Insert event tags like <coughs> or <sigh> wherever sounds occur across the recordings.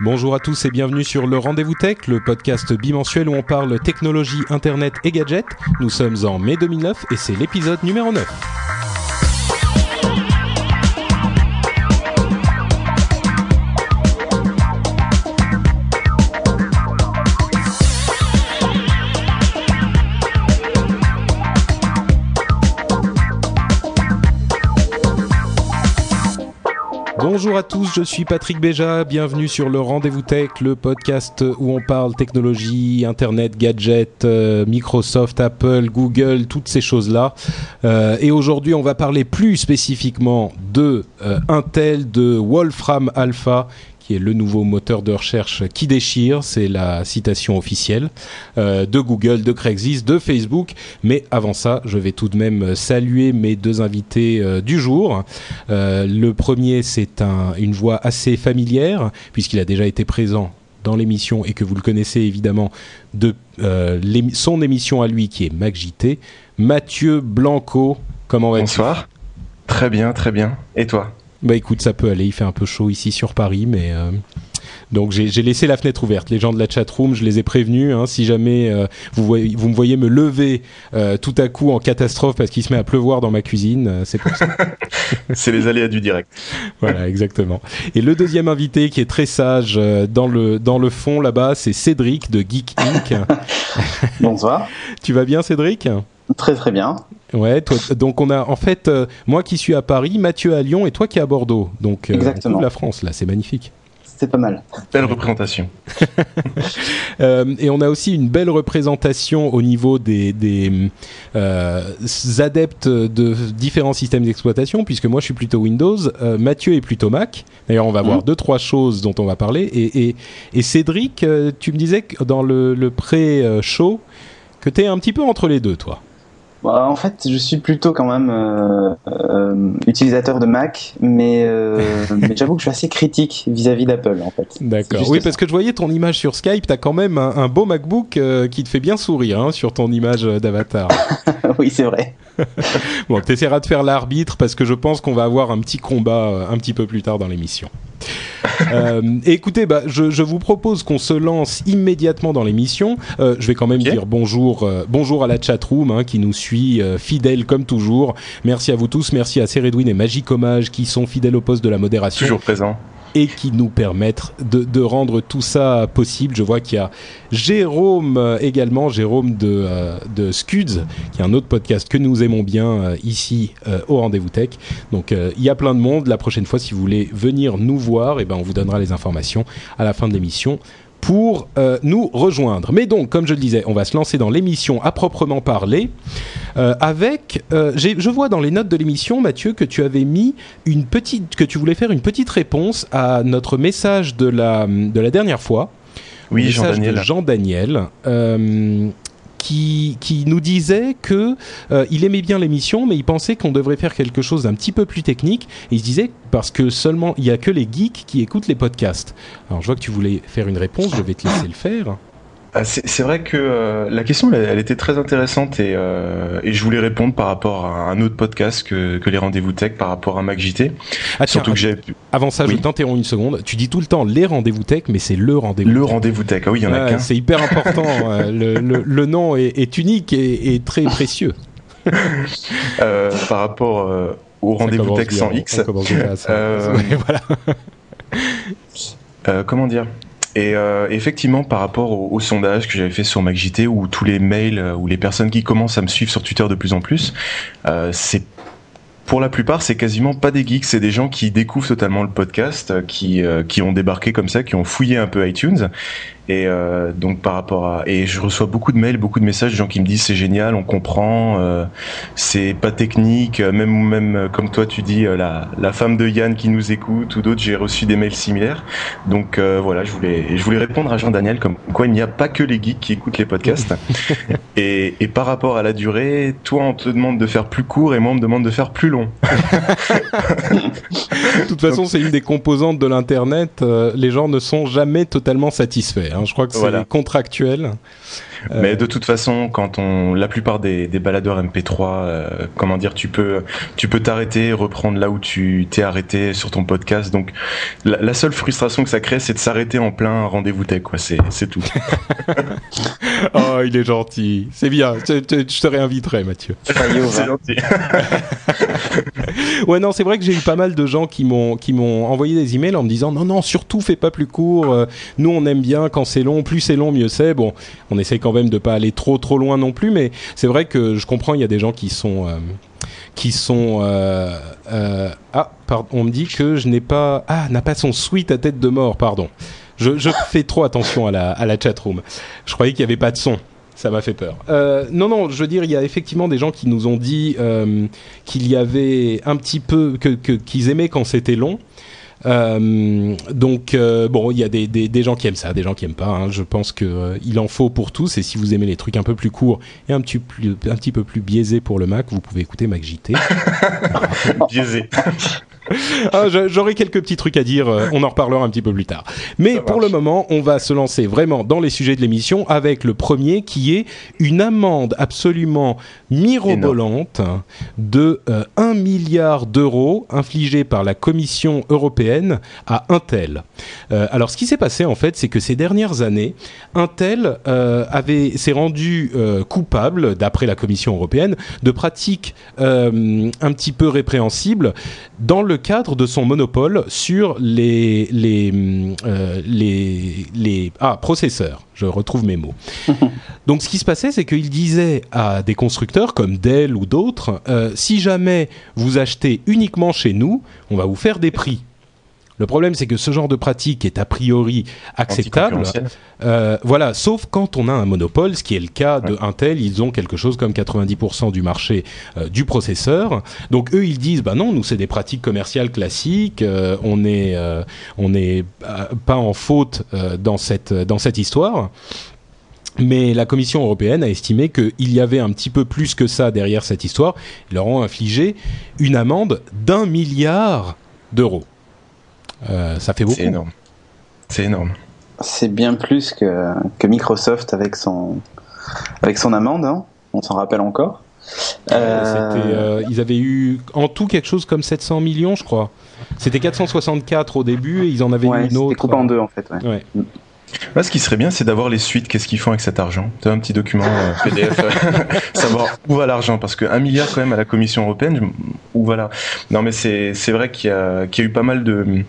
Bonjour à tous et bienvenue sur le Rendez-vous Tech, le podcast bimensuel où on parle technologie, internet et gadgets. Nous sommes en mai 2009 et c'est l'épisode numéro 9. Bonjour à tous, je suis Patrick Béja, bienvenue sur le Rendez-vous Tech, le podcast où on parle technologie, internet, gadgets, euh, Microsoft, Apple, Google, toutes ces choses-là. Euh, et aujourd'hui, on va parler plus spécifiquement de euh, Intel, de Wolfram Alpha, qui est le nouveau moteur de recherche qui déchire, c'est la citation officielle euh, de Google, de Craigslist, de Facebook. Mais avant ça, je vais tout de même saluer mes deux invités euh, du jour. Euh, le premier, c'est un, une voix assez familière, puisqu'il a déjà été présent dans l'émission et que vous le connaissez évidemment de son émission à lui qui est MacJT. Mathieu Blanco, comment vas-tu? Bonsoir. Très bien, très bien. Et toi? Bah écoute, ça peut aller. Il fait un peu chaud ici sur Paris, mais euh, donc j'ai laissé la fenêtre ouverte. Les gens de la chatroom, je les ai prévenus. hein, si jamais euh, vous, voyez, vous me voyez me lever euh, tout à coup en catastrophe parce qu'il se met à pleuvoir dans ma cuisine, euh, c'est pour ça. <laughs> C'est les aléas du direct. <laughs> voilà, exactement. Et le deuxième invité qui est très sage dans le dans le fond là-bas, c'est Cédric de Geek Inc. <laughs> Bonsoir. tu vas bien, Cédric? Très très bien. Ouais, toi, donc on a en fait euh, moi qui suis à Paris, Mathieu à Lyon et toi qui es à Bordeaux. Donc euh, Exactement. la France là, c'est magnifique. C'est pas mal. Belle représentation. <laughs> Euh, et on a aussi une belle représentation au niveau des, des euh, adeptes de différents systèmes d'exploitation, puisque moi je suis plutôt Windows, euh, Mathieu est plutôt Mac. D'ailleurs, on va voir deux trois choses dont on va parler. Et, et, et Cédric, euh, tu me disais que dans le, le pré-show que tu es un petit peu entre les deux, toi. Bah, en fait, je suis plutôt quand même euh, euh, utilisateur de Mac, mais, euh, <laughs> mais j'avoue que je suis assez critique vis-à-vis d'Apple en fait. D'accord. Oui, ça. parce que je voyais ton image sur Skype, tu as quand même un, un beau MacBook qui te fait bien sourire hein, sur ton image d'avatar. <laughs> oui, c'est vrai. <laughs> Bon, tu essaieras de faire l'arbitre parce que je pense qu'on va avoir un petit combat un petit peu plus tard dans l'émission. Euh, écoutez, bah, je, je vous propose qu'on se lance immédiatement dans l'émission. Euh, je vais quand même dire bonjour, euh, bonjour à la chatroom hein, qui nous suit fidèle comme toujours. Merci à vous tous, merci à Ceredwin et Magic Hommage qui sont fidèles au poste de la modération Toujours présent. Et qui nous permettent de, rendre tout ça possible. Je vois qu'il y a Jérôme euh, également, Jérôme de, euh, de Scuds, qui est un autre podcast que nous aimons bien euh, ici au Rendez-vous Tech. Donc il y a plein de monde. La prochaine fois, si vous voulez venir nous voir, et ben, on vous donnera les informations à la fin de l'émission pour euh, nous rejoindre. Mais donc, comme je le disais, on va se lancer dans l'émission à proprement parler. Euh, avec, euh, je vois dans les notes de l'émission, Mathieu, que tu avais mis une petite, que tu voulais faire une petite réponse à notre message de la de la dernière fois. Oui, message Jean-Daniel. de Jean Daniel. Qui, qui nous disait que euh, il aimait bien l'émission, mais il pensait qu'on devrait faire quelque chose d'un petit peu plus technique. Et il se disait parce que seulement il y a que les geeks qui écoutent les podcasts. Alors je vois que tu voulais faire une réponse, je vais te laisser le faire. Ah, C'est vrai que euh, la question, elle, elle était très intéressante et, euh, et je voulais répondre par rapport à un autre podcast que, que les rendez-vous tech par rapport à MacJT. Ah, tiens, Surtout que j'ai Avant ça, je t'interromps une seconde. Tu dis tout le temps les rendez-vous tech, mais c'est le rendez-vous. le tech. rendez-vous tech. Ah oui, il y en a qu'un. c'est hyper important. <laughs> euh, le, le- le nom est, est unique et, et très précieux. <laughs> Euh, par rapport au rendez-vous tech sans X. ça. <laughs> Voilà. Comment dire? Et euh, effectivement, par rapport au, au sondage que j'avais fait sur MacJT, où tous les mails, euh, ou les personnes qui commencent à me suivre sur Twitter de plus en plus, euh, pour la plupart, c'est quasiment pas des geeks, c'est des gens qui découvrent totalement le podcast, qui ont débarqué comme ça, qui ont fouillé un peu iTunes Et euh, donc par rapport à et je reçois beaucoup de mails, beaucoup de messages de gens qui me disent c'est génial, on comprend, euh, c'est pas technique, même même comme toi tu dis la, la femme de Yann qui nous écoute ou d'autres, j'ai reçu des mails similaires. Donc voilà, je voulais je voulais répondre à Jean Daniel comme quoi il n'y a pas que les geeks qui écoutent les podcasts. <laughs> et, et par rapport à la durée, toi on te demande de faire plus court et moi on me demande de faire plus long. de toute façon, c'est une des composantes de l'internet. les gens ne sont jamais totalement satisfaits. Hein. Je crois que c'est contractuel. Euh, Mais de toute façon, quand on, la plupart des, des baladeurs MP3, euh, comment dire, tu peux, tu peux t'arrêter, reprendre là où tu t'es arrêté sur ton podcast. Donc, la, seule frustration que ça crée, c'est de s'arrêter en plein rendez-vous tech, quoi. C'est, c'est tout. <laughs> oh, il est gentil. C'est bien. Je, te réinviterai, Mathieu. c'est gentil. <laughs> ouais, non, c'est vrai que j'ai eu pas mal de gens qui m'ont, qui m'ont envoyé des emails en me disant non, non, surtout fais pas plus court. Euh, nous, on aime bien quand c'est long. Plus c'est long, mieux c'est. Bon, on essaie quand même de pas aller trop trop loin non plus, mais c'est vrai que je comprends, il y a des gens qui sont euh, qui sont euh, euh, ah pardon, on me dit que je n'ai pas ah n'a pas son suite à tête de mort, pardon. Je, <laughs> fais trop attention à la à la chat room. Je croyais qu'il y avait pas de son. Ça m'a fait peur. non, non, je veux dire, il y a effectivement des gens qui nous ont dit qu'il y avait un petit peu que qu'ils aimaient quand c'était long. Euh, donc euh, bon, il y a des, des, des, gens qui aiment ça, des gens qui aiment pas. Hein. Je pense que euh, il en faut pour tous. Et si vous aimez les trucs un peu plus courts et un petit, plus, un petit peu plus biaisés pour le Mac, vous pouvez écouter MacJT. <laughs> <laughs> Biaisé. <laughs> ah, J'aurai quelques petits trucs à dire, euh, on en reparlera un petit peu plus tard. Mais pour le moment, on va se lancer vraiment dans les sujets de l'émission avec le premier qui est une amende absolument mirobolante de 1 euh, milliard d'euros infligée par la Commission européenne à Intel. Euh, alors ce qui s'est passé en fait, c'est que ces dernières années, Intel avait s'est rendu coupable, d'après la Commission européenne, de pratiques un petit peu répréhensibles dans le cadre de son monopole sur les les euh, les, les ah processeurs. Je retrouve mes mots. <laughs> Donc ce qui se passait, c'est qu'il disait à des constructeurs comme Dell ou d'autres, euh, si jamais vous achetez uniquement chez nous, on va vous faire des prix le problème, c'est que ce genre de pratique est a priori acceptable. Euh, voilà, sauf quand on a un monopole, ce qui est le cas de Intel. Ils ont quelque chose comme 90% du marché euh, du processeur. Donc eux, ils disent, bah non, nous c'est des pratiques commerciales classiques. Euh, on n'est on n'est pas en faute dans cette dans cette histoire. Mais la Commission européenne a estimé qu'il y avait un petit peu plus que ça derrière cette histoire. Ils leur ont infligé une amende d'un milliard d'euros. Euh, ça fait beaucoup. C'est énorme. C'est énorme. C'est bien plus que, que Microsoft avec son, avec son amende, hein. on s'en rappelle encore. Euh... Euh, ils avaient eu en tout quelque chose comme 700 millions, je crois. C'était 464 au début et ils en avaient eu une autre. C'était coupé en deux en fait. Ouais. Mm. ce qui serait bien, c'est d'avoir les suites. Qu'est-ce qu'ils font avec cet argent? Tu as un petit document euh, <laughs> PDF, <laughs> savoir où va l'argent, parce qu'un milliard quand même à la Commission européenne, où voilà. Non, mais c'est vrai qu'il y y a eu pas mal de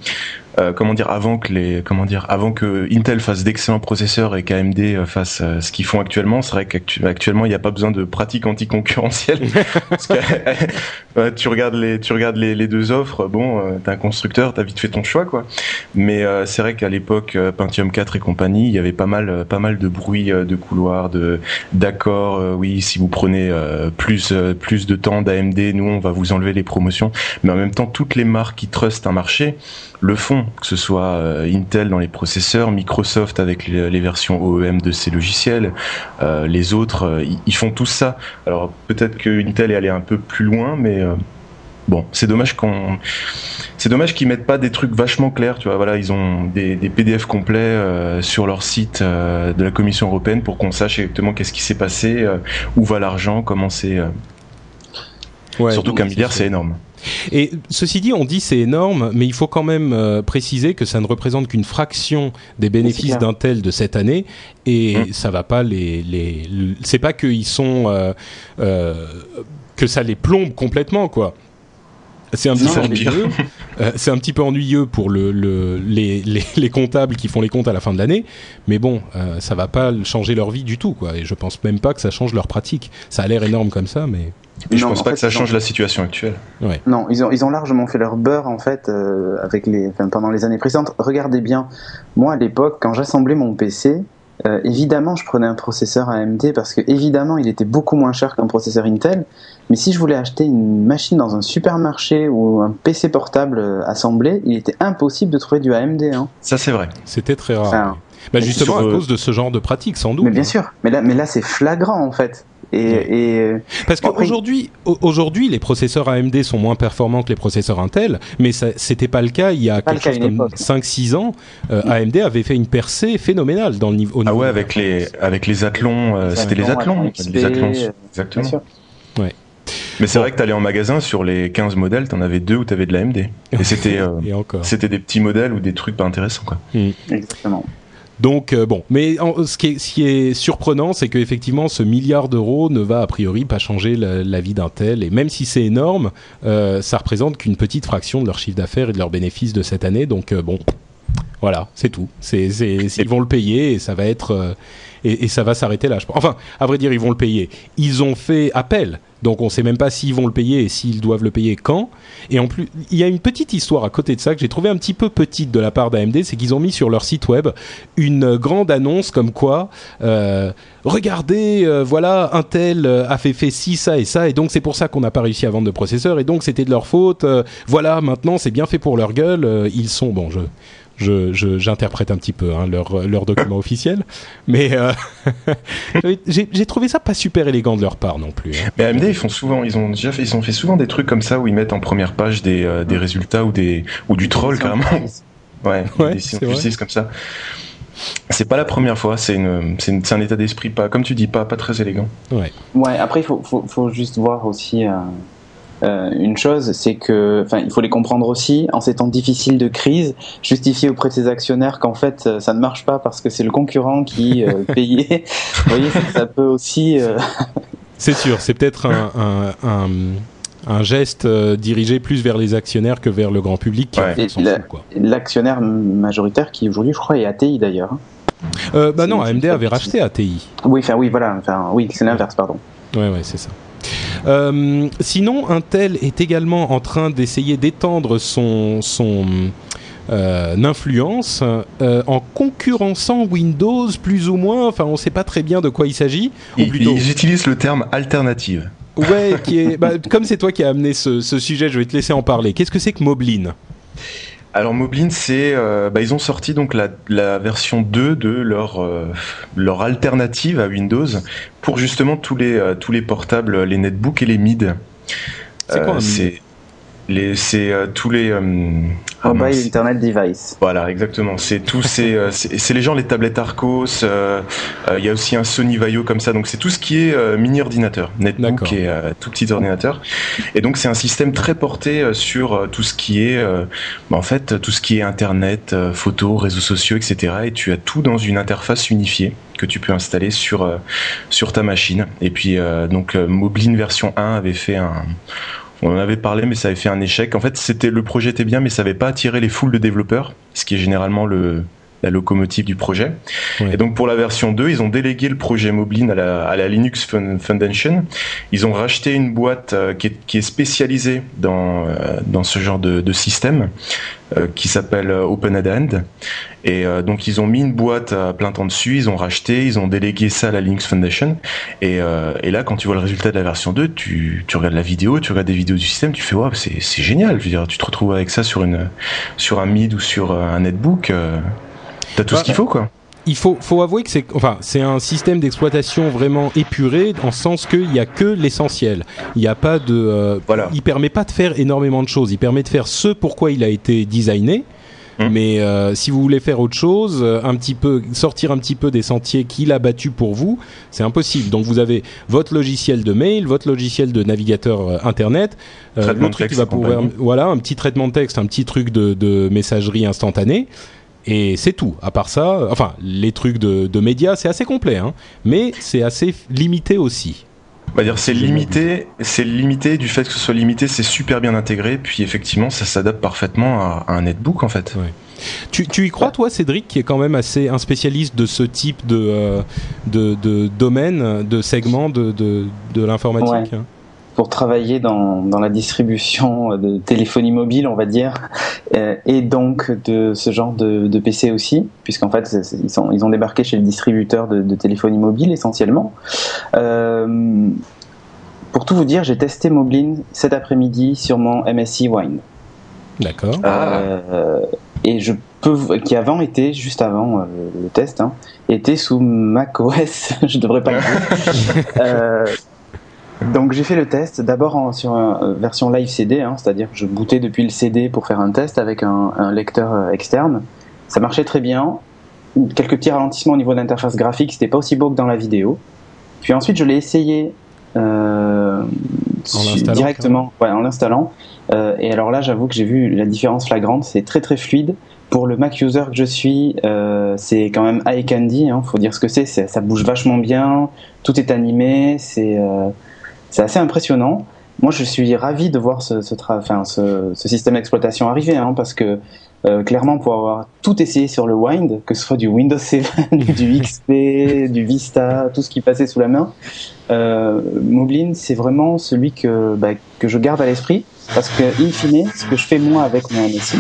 euh, comment dire avant que les comment dire avant que Intel fasse d'excellents processeurs et qu'AMD euh, fasse euh, ce qu'ils font actuellement, c'est vrai qu'actuellement il n'y a pas besoin de pratiques anticoncurrentielles. <laughs> parce que <laughs> tu regardes les tu regardes les, les deux offres, bon, euh, t'es un constructeur, t'as vite fait ton choix quoi. Mais c'est vrai qu'à l'époque Pentium 4 et compagnie, il y avait pas mal pas mal de bruit de couloir, de d'accord, oui, si vous prenez plus plus de temps d'AMD, nous on va vous enlever les promotions. Mais en même temps, toutes les marques qui trustent un marché le font, que ce soit euh, Intel dans les processeurs, Microsoft avec les, versions OEM de ses logiciels, euh, les autres, euh, ils font tout ça. Alors peut-être que Intel est allé un peu plus loin, mais bon, c'est dommage qu'on, c'est dommage qu'ils mettent pas des trucs vachement clairs. Tu vois, voilà, ils ont des, PDF complets sur leur site de la Commission européenne pour qu'on sache exactement qu'est-ce qui s'est passé, où va l'argent, comment c'est. Surtout qu'un milliard, c'est énorme. Et ceci dit, on dit c'est énorme, mais il faut quand même euh, préciser que ça ne représente qu'une fraction des bénéfices d'Intel de cette année, et mmh. ça va pas les, les, c'est pas qu'ils sont euh, euh, que ça les plombe complètement quoi. C'est un, petit peu ennuyeux. <laughs> c'est un petit peu ennuyeux pour le, le les, les, les, comptables qui font les comptes à la fin de l'année, mais bon, ça va pas changer leur vie du tout, quoi. Et je pense même pas que ça change leur pratique. Ça a l'air énorme comme ça, mais Et je Non, pense en pas fait, que ça ont- change la situation actuelle. Non, ils ont, ils ont largement fait leur beurre en fait euh, avec les, enfin, pendant les années précédentes. Regardez bien, moi à l'époque, quand j'assemblais mon PC, euh, évidemment je prenais un processeur AMD parce que évidemment il était beaucoup moins cher qu'un processeur Intel. Mais si je voulais acheter une machine dans un supermarché ou un PC portable euh, assemblé, il était impossible de trouver du AMD. Hein. Ça, c'est vrai. C'était très rare. Enfin. Bah, justement sur, à cause de ce genre de pratique, sans doute. mais bien hein. sûr. Mais là, mais là c'est flagrant en fait. Et, Oui. et Parce Bon, qu'aujourd'hui, au- aujourd'hui, les processeurs AMD sont moins performants que les processeurs Intel, mais ça, c'était pas le cas il y a quelque chose une comme époque. 5-6 ans. Euh, AMD avait fait une percée phénoménale dans le niveau. au Ah niveau ouais, de la avec les, avec les athlons, euh, c'était les Athlons, athlons. Athlon Les athlons, euh, bien exactement. Mais c'est Bon. vrai que t'allais en magasin, sur les 15 modèles, t'en avais deux où t'avais de l'AMD. Et c'était, euh, des petits modèles ou des trucs pas intéressants, quoi. Exactement. Donc euh, bon, mais en- ce, qui est, ce qui est surprenant, c'est qu'effectivement, ce milliard d'euros ne va a priori pas changer la, la vie d'Intel. Et même si c'est énorme, euh, ça représente qu'une petite fraction de leur chiffre d'affaires et de leurs bénéfices de cette année. Donc euh, bon, voilà, c'est tout. Ils vont le payer et ça va être euh, et, ça va s'arrêter là. Enfin, à vrai dire, ils vont le payer. Ils ont fait appel, donc on sait même pas s'ils vont le payer et s'ils doivent le payer quand. Et en plus, il y a une petite histoire à côté de ça que j'ai trouvé un petit peu petite de la part d'AMD, c'est qu'ils ont mis sur leur site web une grande annonce comme quoi, euh, regardez, euh, voilà, Intel euh, a fait fait ci, ça et ça, et donc c'est pour ça qu'on n'a pas réussi à vendre de processeurs, et donc c'était de leur faute. voilà, maintenant c'est bien fait pour leur gueule. ils sont, bon, je je- je- j'interprète un petit peu hein, leur, leur document officiel, mais euh, <laughs> j'ai trouvé ça pas super élégant de leur part non plus. hein. Mais AMD, ils font souvent, ils ont déjà fait, ils ont fait souvent des trucs comme ça où ils mettent en première page des, euh, des résultats ou des, ou du troll carrément. <laughs> Ouais, Ouais, des c'est décisions de justice comme ça. C'est pas la première fois, c'est un état d'esprit pas, comme tu dis, pas, pas très élégant. Ouais. Ouais, après, il faut, faut, faut juste voir aussi euh, euh, une chose, c'est que, enfin, il faut les comprendre aussi, en ces temps difficiles de crise, justifier auprès de ses actionnaires qu'en fait, euh, ça ne marche pas parce que c'est le concurrent qui euh, <laughs> payait. Vous voyez, ça, peut aussi... euh, C'est sûr, c'est peut-être un, un, un, un geste euh, dirigé plus vers les actionnaires que vers le grand public Ouais. la-. L'actionnaire majoritaire qui aujourd'hui, je crois, est ATI d'ailleurs. Euh, bah non, AMD avait racheté ATI. Oui, enfin, oui, voilà, enfin, oui, c'est l'inverse, pardon. Ouais, ouais, c'est ça. Euh, sinon, Intel est également en train d'essayer d'étendre son, son euh, influence euh, en concurrençant Windows plus ou moins. Enfin, on ne sait pas très bien de quoi il s'agit. Ou Ils, plutôt, ils utilisent le terme alternative. ouais, qui est. bah, comme c'est toi qui as amené ce, ce sujet, je vais te laisser en parler. Qu'est-ce que c'est que Moblin? Alors Moblin, c'est, euh, bah, ils ont sorti donc la, la version 2 de leur euh, leur alternative à Windows pour justement tous les euh, tous les portables, les netbooks et les mid. C'est quoi un Euh, mid? C'est les c'est euh, tous les euh, ah, Mobile. Internet Device. Voilà, exactement. C'est tous ces, euh, <laughs> c'est c'est les gens, les tablettes Arcos. euh, euh, Il y a aussi un Sony Vaio comme ça. Donc c'est tout ce qui est euh, mini ordinateur, netbook et euh, tout petits ordinateurs. Et donc c'est un système très porté euh, sur euh, tout ce qui est, euh, bah, en fait, tout ce qui est internet, euh, photos, réseaux sociaux, etc. Et tu as tout dans une interface unifiée que tu peux installer sur euh, sur ta machine. Et puis euh, donc euh, Moblin version 1 avait fait un on en avait parlé, mais ça avait fait un échec. En fait, c'était le projet était bien, mais ça n'avait pas attiré les foules de développeurs, ce qui est généralement le, la locomotive du projet. Et donc pour la version 2, ils ont délégué le projet Moblin à la, à la Linux Foundation. Ils ont racheté une boîte euh, qui, est, qui est spécialisée dans, euh, dans ce genre de, de système, qui s'appelle euh, OpenAdAnd. Et euh, donc ils ont mis une boîte à plein temps dessus, ils ont racheté, ils ont délégué ça à la Linux Foundation. Et, euh, et là, quand tu vois le résultat de la version 2, tu, tu regardes la vidéo, tu regardes des vidéos du système, tu fais waouh, c'est c'est génial. Je veux dire, tu te retrouves avec ça sur une sur un mid ou sur euh, un netbook, euh, t'as tout Bah, ce qu'il faut quoi. Il faut, faut avouer que c'est enfin, c'est un système d'exploitation vraiment épuré, en sens qu'il n'y a que l'essentiel. Il n'y a pas de. euh, Voilà. Il permet pas de faire énormément de choses. Il permet de faire ce pourquoi il a été designé. Hmm. Mais euh, si vous voulez faire autre chose, euh, un petit peu sortir un petit peu des sentiers qu'il a battus pour vous, c'est impossible. Donc vous avez votre logiciel de mail, votre logiciel de navigateur euh, internet, euh, truc qui va pouvoir, voilà, un petit traitement de texte, un petit truc de, de messagerie instantanée. Et c'est tout. À part ça, enfin, les trucs de, de médias, c'est assez complet, hein, mais c'est assez limité aussi. On va dire c'est limité, c'est limité du fait que ce soit limité, c'est super bien intégré, puis effectivement ça s'adapte parfaitement à, à un netbook en fait. Tu, tu y crois, toi, Cédric, qui est quand même assez un spécialiste de ce type de, euh, de, de domaine, de segment de, de, de l'informatique hein? Pour travailler dans, dans la distribution de téléphonie mobile, on va dire, euh, et donc de ce genre de, de PC aussi, puisqu'en fait ils, sont, ils ont débarqué chez le distributeur de, de téléphonie mobile essentiellement. Euh, pour tout vous dire, j'ai testé Moblin cet après-midi sur mon MSI Wine. D'accord. Euh, et je peux, qui avant était, juste avant euh, le test, hein, était sous macOS, <laughs> je devrais pas le dire. <laughs> euh, donc j'ai fait le test d'abord sur une version live CD, hein, c'est-à-dire que je bootais depuis le CD pour faire un test avec un, un lecteur euh, externe. Ça marchait très bien. Quelques petits ralentissements au niveau de l'interface graphique, c'était pas aussi beau que dans la vidéo. Puis ensuite je l'ai essayé euh, en directement, ouais, en l'installant. Euh, et alors là, j'avoue que j'ai vu la différence flagrante. C'est très très fluide. Pour le Mac user que je suis, euh, c'est quand même eye candy. Hein, faut dire ce que c'est. Ça bouge vachement bien. Tout est animé. C'est euh, c'est assez impressionnant. Moi, je suis ravi de voir ce, système d'exploitation arriver, hein, parce que euh, clairement, pour avoir tout essayé sur le Wind, que ce soit du Windows 7, <laughs> du XP, du Vista, tout ce qui passait sous la main, euh, Moblin, c'est vraiment celui que, bah, que je garde à l'esprit, parce que, in fine, ce que je fais moi avec mon MSI,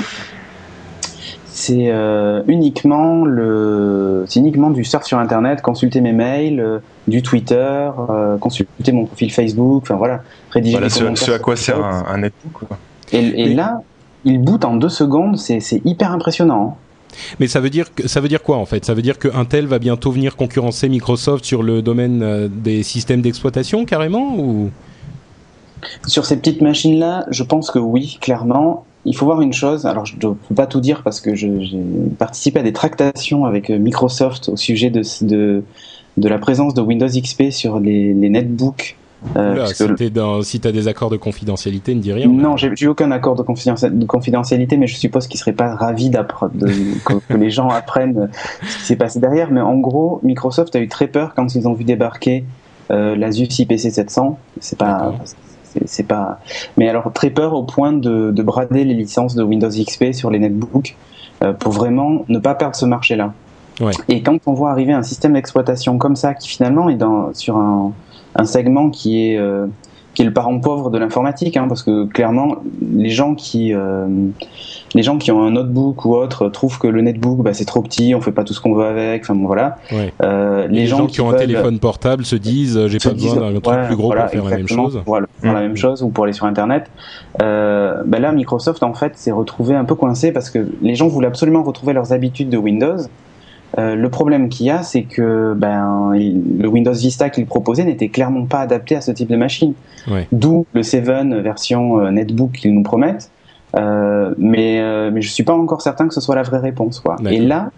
c'est euh, uniquement le, c'est uniquement du surf sur Internet, consulter mes mails, euh, du Twitter, euh, consulter mon profil Facebook, enfin voilà, rédiger. Voilà ce, ce, à quoi sert un, un netbook. Quoi. Et, et là, il boot en deux secondes, c'est hyper impressionnant. Hein. Mais ça veut dire que, ça veut dire quoi en fait? Ça veut dire que Intel va bientôt venir concurrencer Microsoft sur le domaine des systèmes d'exploitation carrément ou? Sur ces petites machines là, je pense que oui, clairement. Il faut voir une chose. Alors je ne peux pas tout dire parce que j'ai participé à des tractations avec euh, Microsoft au sujet de de, de la présence de Windows XP sur les, les netbooks euh, si, dans, si tu as des accords de confidentialité, ne dis rien. Non, j'ai eu aucun accord de, de, confidentialité, mais je suppose qu'ils seraient pas ravis de, que, que, les gens apprennent ce qui s'est passé derrière. Mais en gros, Microsoft a eu très peur quand ils ont vu débarquer euh, l'Asus IPC 700. C'est pas, c'est pas. Mais alors très peur au point de, de, brader les licences de Windows XP sur les netbooks euh, pour vraiment ne pas perdre ce marché-là. Ouais. Et quand on voit arriver un système d'exploitation comme ça, qui finalement est dans, sur un un segment qui est euh, qui est le parent pauvre de l'informatique, hein, parce que clairement, les gens qui euh, les gens qui ont un notebook ou autre trouvent que le netbook, bah, c'est trop petit, on fait pas tout ce qu'on veut avec. Enfin bon, voilà. Ouais. Euh, les, les, gens, gens qui, qui, ont un téléphone portable se disent, j'ai pas besoin d'un truc ouais, plus gros voilà, pour faire la même chose. Pour faire la même chose ou pour aller sur Internet. Euh, bah là, Microsoft en fait s'est retrouvé un peu coincé parce que les gens voulaient absolument retrouver leurs habitudes de Windows. Euh, le problème qu'il y a, c'est que ben, le Windows Vista qu'il proposait n'était clairement pas adapté à ce type de machine. Ouais. D'où le 7 version euh, netbook qu'ils nous promettent. Euh, mais, euh, mais je suis pas encore certain que ce soit la vraie réponse. Quoi. Et là,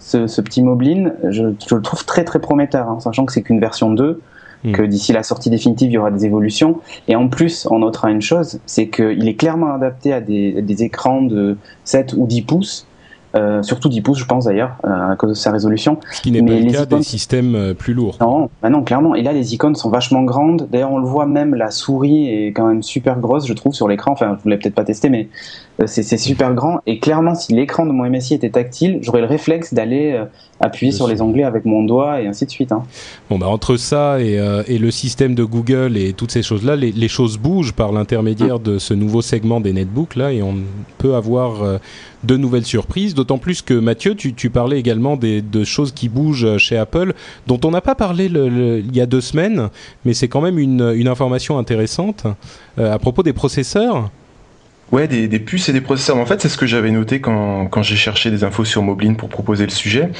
ce, ce petit Moblin, je, je, le trouve très très prometteur, hein, sachant que c'est qu'une version 2, mm. que d'ici la sortie définitive, il y aura des évolutions. Et en plus, on notera une chose, c'est qu'il est clairement adapté à des, des écrans de 7 ou 10 pouces. Euh, surtout 10 pouces, je pense d'ailleurs, euh, à cause de sa résolution. Ce qui n'est pas le cas icônes... des systèmes euh, plus lourds. Non, bah non, clairement. Et là, les icônes sont vachement grandes. D'ailleurs, on le voit même, la souris est quand même super grosse, je trouve, sur l'écran. Enfin, vous l'avez peut-être pas testé, mais c'est super grand. Et clairement, si l'écran de mon MSI était tactile, j'aurais le réflexe d'aller appuyer sur les onglets avec mon doigt et ainsi de suite. Hein. Bon, bah entre ça et, euh, et, le système de Google et toutes ces choses-là, les, les, choses bougent par l'intermédiaire de ce nouveau segment des netbooks là, et on peut avoir de nouvelles surprises. D'autant plus que Mathieu, tu, parlais également des, de choses qui bougent chez Apple, dont on n'a pas parlé il y a deux semaines, mais c'est quand même une, une information intéressante euh, à propos des processeurs. Ouais, des, des, puces et des processeurs. En fait, c'est ce que j'avais noté quand, quand j'ai cherché des infos sur Moblin pour proposer le sujet.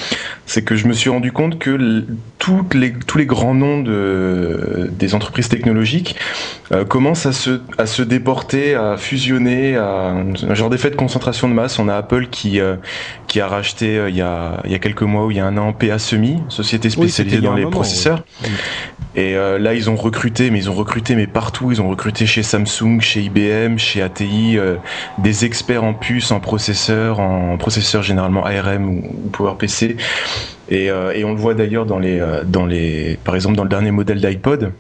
C'est que je me suis rendu compte que toutes les, tous les grands noms de, des entreprises technologiques euh, commencent à se, à se déporter, à fusionner, à un genre d'effet de concentration de masse. On a Apple qui, euh, qui a racheté euh, il, y a, il y a quelques mois ou il y a un an PA Semi, société spécialisée oui, dans les moment, processeurs. Oui. Et là, ils ont recruté, mais ils ont recruté mais partout. Ils ont recruté chez Samsung, chez IBM, chez ATI, euh, des experts en puces, en processeurs, en processeurs généralement ARM ou, PowerPC. Et, euh, et, on le voit d'ailleurs dans les, dans les, par exemple dans le dernier modèle d'iPod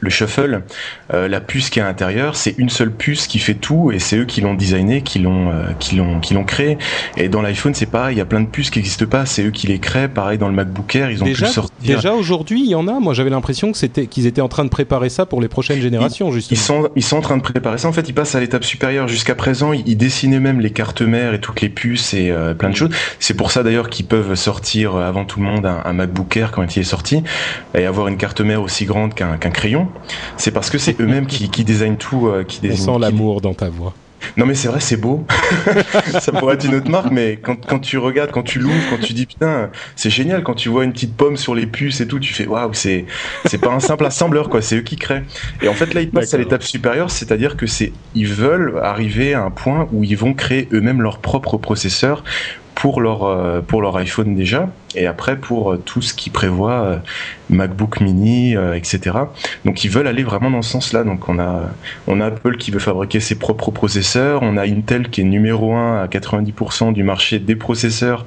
le shuffle, euh, la puce qui est à l'intérieur, c'est une seule puce qui fait tout et c'est eux qui l'ont designé, qui l'ont, euh, qui l'ont, qui l'ont créé. Et dans l'iPhone, c'est pareil, il y a plein de puces qui n'existent pas, c'est eux qui les créent. Pareil dans le MacBook Air, ils ont déjà, pu sortir. Déjà aujourd'hui, il y en a. Moi, j'avais l'impression que c'était qu'ils étaient en train de préparer ça pour les prochaines générations, justement. Ils sont, ils sont en train de préparer ça. En fait, ils passent à l'étape supérieure. Jusqu'à présent, ils, dessinaient même les cartes mères et toutes les puces et euh, plein de choses. C'est pour ça d'ailleurs qu'ils peuvent sortir avant tout le monde un, un, MacBook Air quand il est sorti et avoir une carte mère aussi grande qu'un qu'un crayon. C'est parce que c'est eux-mêmes qui, qui designent tout. Euh, qui On sent l'amour dans ta voix. Non mais c'est vrai, c'est beau. <laughs> ça pourrait être une autre marque, mais quand, quand tu regardes, quand tu l'ouvres, quand tu dis putain, c'est génial. Quand tu vois une petite pomme sur les puces et tout, tu fais waouh, c'est c'est pas un simple assembleur quoi, c'est eux qui créent. Et en fait là, ils passent à l'étape supérieure, c'est-à-dire que c'est ils veulent arriver à un point où ils vont créer eux-mêmes leur propre processeur pour leur euh, pour leur iPhone déjà et après pour euh, tout ce qui prévoit euh, MacBook Mini etc donc ils veulent aller vraiment dans ce sens là donc on a on a Apple qui veut fabriquer ses propres processeurs on a Intel qui est numéro 1 à 90% du marché des processeurs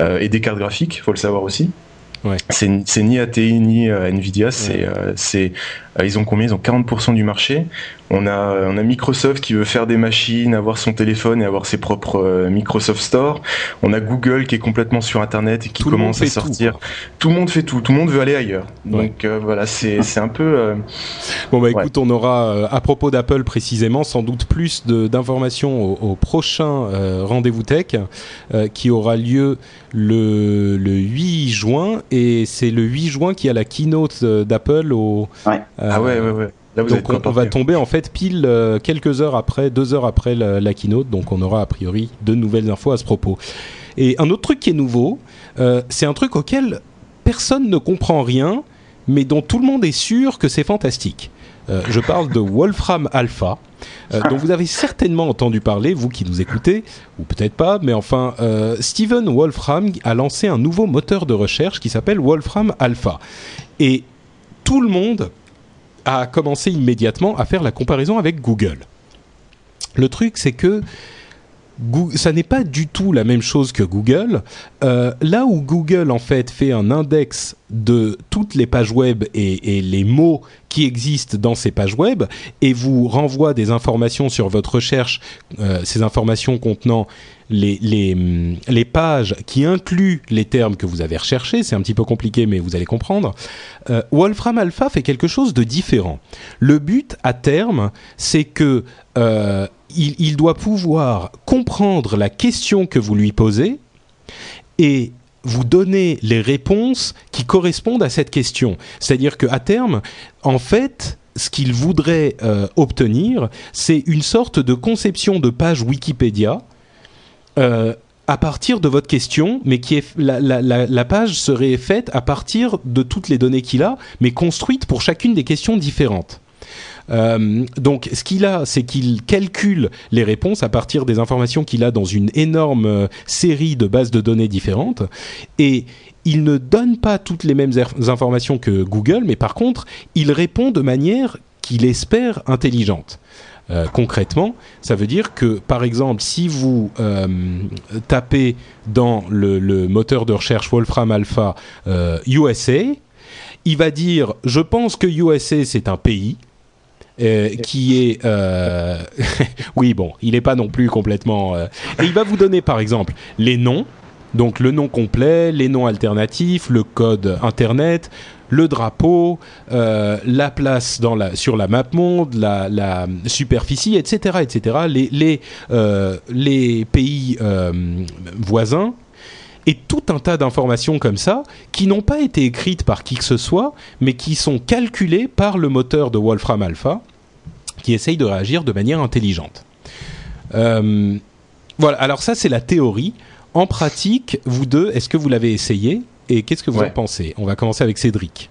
et des cartes graphiques faut le savoir aussi Ouais. C'est ni ATI ni euh, Nvidia, c'est ouais. euh, c'est ils ont combien? Ils ont 40% du marché. On a on a Microsoft qui veut faire des machines, avoir son téléphone et avoir ses propres euh, Microsoft Store. On a Google qui est complètement sur internet et qui tout commence à sortir. Tout, tout, le monde fait tout, tout le monde veut aller ailleurs. Donc ouais. voilà, c'est c'est un peu euh, Bon bah écoute, on aura euh, à propos d'Apple précisément sans doute plus d'informations au, au, prochain rendez-vous tech qui aura lieu le, le 8 juin et c'est le 8 juin qu'il y a la keynote d'Apple au ouais. Euh, ah ouais ouais ouais. Là, vous donc on, on, va tomber en fait pile euh, quelques heures après, deux heures après la, la, keynote, donc on aura a priori de nouvelles infos à ce propos. Et un autre truc qui est nouveau, euh, c'est un truc auquel personne ne comprend rien, mais dont tout le monde est sûr que c'est fantastique. Euh, je parle de Wolfram Alpha, euh, <laughs> dont vous avez certainement entendu parler, vous qui nous écoutez, ou peut-être pas, mais enfin, euh, Steven Wolfram a lancé un nouveau moteur de recherche qui s'appelle Wolfram Alpha. Et tout le monde a commencé immédiatement à faire la comparaison avec Google. Le truc, c'est que ça n'est pas du tout la même chose que Google. Euh, là où Google en fait fait un index de toutes les pages web et, et, les mots qui existent dans ces pages web et vous renvoie des informations sur votre recherche, euh, ces informations contenant les, les, pages qui incluent les termes que vous avez recherchés, c'est un petit peu compliqué mais vous allez comprendre, euh, Wolfram Alpha fait quelque chose de différent. Le but à terme, c'est que euh, il, il, doit pouvoir comprendre la question que vous lui posez et vous donner les réponses qui correspondent à cette question. C'est-à-dire qu'à terme, en fait, ce qu'il voudrait euh, obtenir, c'est une sorte de conception de page Wikipédia euh, à partir de votre question, mais qui est la, la, la, page serait faite à partir de toutes les données qu'il a, mais construite pour chacune des questions différentes. Euh, donc, ce qu'il a, c'est qu'il calcule les réponses à partir des informations qu'il a dans une énorme euh, série de bases de données différentes, et il ne donne pas toutes les mêmes informations que Google, mais par contre, il répond de manière qu'il espère intelligente. Euh, concrètement, ça veut dire que, par exemple, si vous euh, tapez dans le, moteur de recherche Wolfram Alpha euh, USA, il va dire je pense que USA c'est un pays. Euh, qui est euh... <laughs> oui bon il n'est pas non plus complètement euh... et il va vous donner par exemple les noms donc le nom complet les noms alternatifs le code internet le drapeau, euh, la place sur la map monde, la, superficie, etc., etc., euh, les pays euh, voisins, et tout un tas d'informations comme ça qui n'ont pas été écrites par qui que ce soit, mais qui sont calculées par le moteur de Wolfram Alpha, qui essaye de réagir de manière intelligente. Voilà, alors ça c'est la théorie. En pratique, vous deux, est-ce que vous l'avez essayé? Et qu'est-ce que vous ouais. en pensez? On va commencer avec Cédric.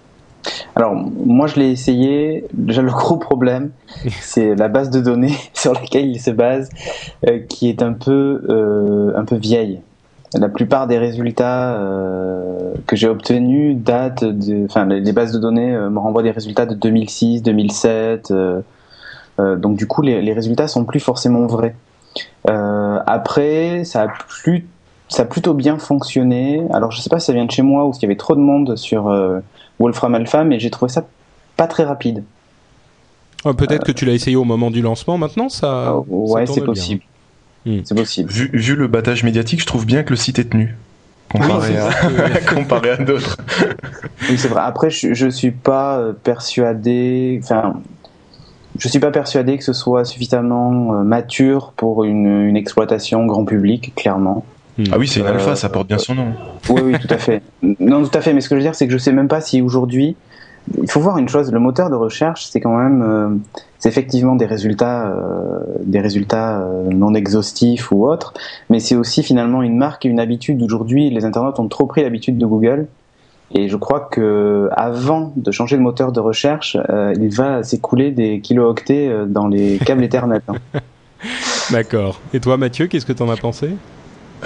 Alors, moi, je l'ai essayé. Déjà, le gros problème, <laughs> c'est la base de données <laughs> sur laquelle il se base, euh, qui est un peu, euh, un peu vieille. La plupart des résultats euh, que j'ai obtenus datent de, enfin, les, bases de données me renvoient des résultats de 2006, 2007. donc, du coup, les, les, résultats sont plus forcément vrais. après, ça a plus ça a plutôt bien fonctionné. Alors je sais pas si ça vient de chez moi ou s'il y avait trop de monde sur euh, Wolfram Alpha, mais j'ai trouvé ça pas très rapide. Peut-être que tu l'as essayé au moment du lancement. Maintenant, ça. Oh, ouais, c'est possible. Hmm. C'est possible. Vu, vu, le battage médiatique, je trouve bien que le site est tenu. Comparé, à, <laughs> comparé à d'autres. oui, c'est vrai. Après, je, je suis pas persuadé. Enfin, je suis pas persuadé que ce soit suffisamment euh, mature pour une, une exploitation grand public, clairement. Hmm. Ah oui, c'est une alpha, ça porte bien son nom. Oui, oui, tout à fait. <laughs> Non, tout à fait. Mais ce que je veux dire, c'est que je sais même pas si aujourd'hui, il faut voir une chose. Le moteur de recherche, c'est quand même, euh, c'est effectivement des résultats, euh, des résultats non exhaustifs ou autres, mais c'est aussi finalement une marque et une habitude. Aujourd'hui, les internautes ont trop pris l'habitude de Google et je crois que avant de changer de moteur de recherche, euh, il va s'écouler des kilo-octets euh, dans les câbles <laughs> Ethernet. Hein. D'accord. Et toi, Mathieu, qu'est-ce que tu en as pensé?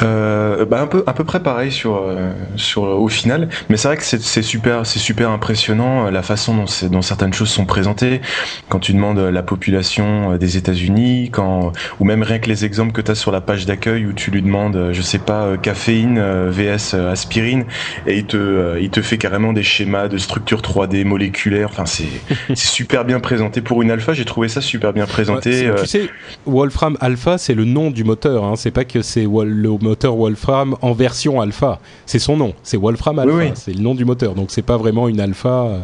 Euh, bah un peu à peu près pareil sur euh, sur au final. Mais c'est vrai que c'est super c'est super impressionnant euh, la façon dont, dont certaines choses sont présentées. Quand tu demandes la population des États-Unis quand ou même rien que les exemples que tu as sur la page d'accueil où tu lui demandes je sais pas caféine vs aspirine et il te il te fait carrément des schémas de structure 3D moléculaire enfin c'est <laughs> c'est super bien présenté. Pour une alpha j'ai trouvé ça super bien présenté tu sais Wolfram Alpha c'est le nom du moteur hein, c'est pas que c'est le moteur Wolfram en version alpha. C'est son nom, c'est Wolfram Alpha, c'est le nom du moteur. Donc c'est pas vraiment une alpha. Euh,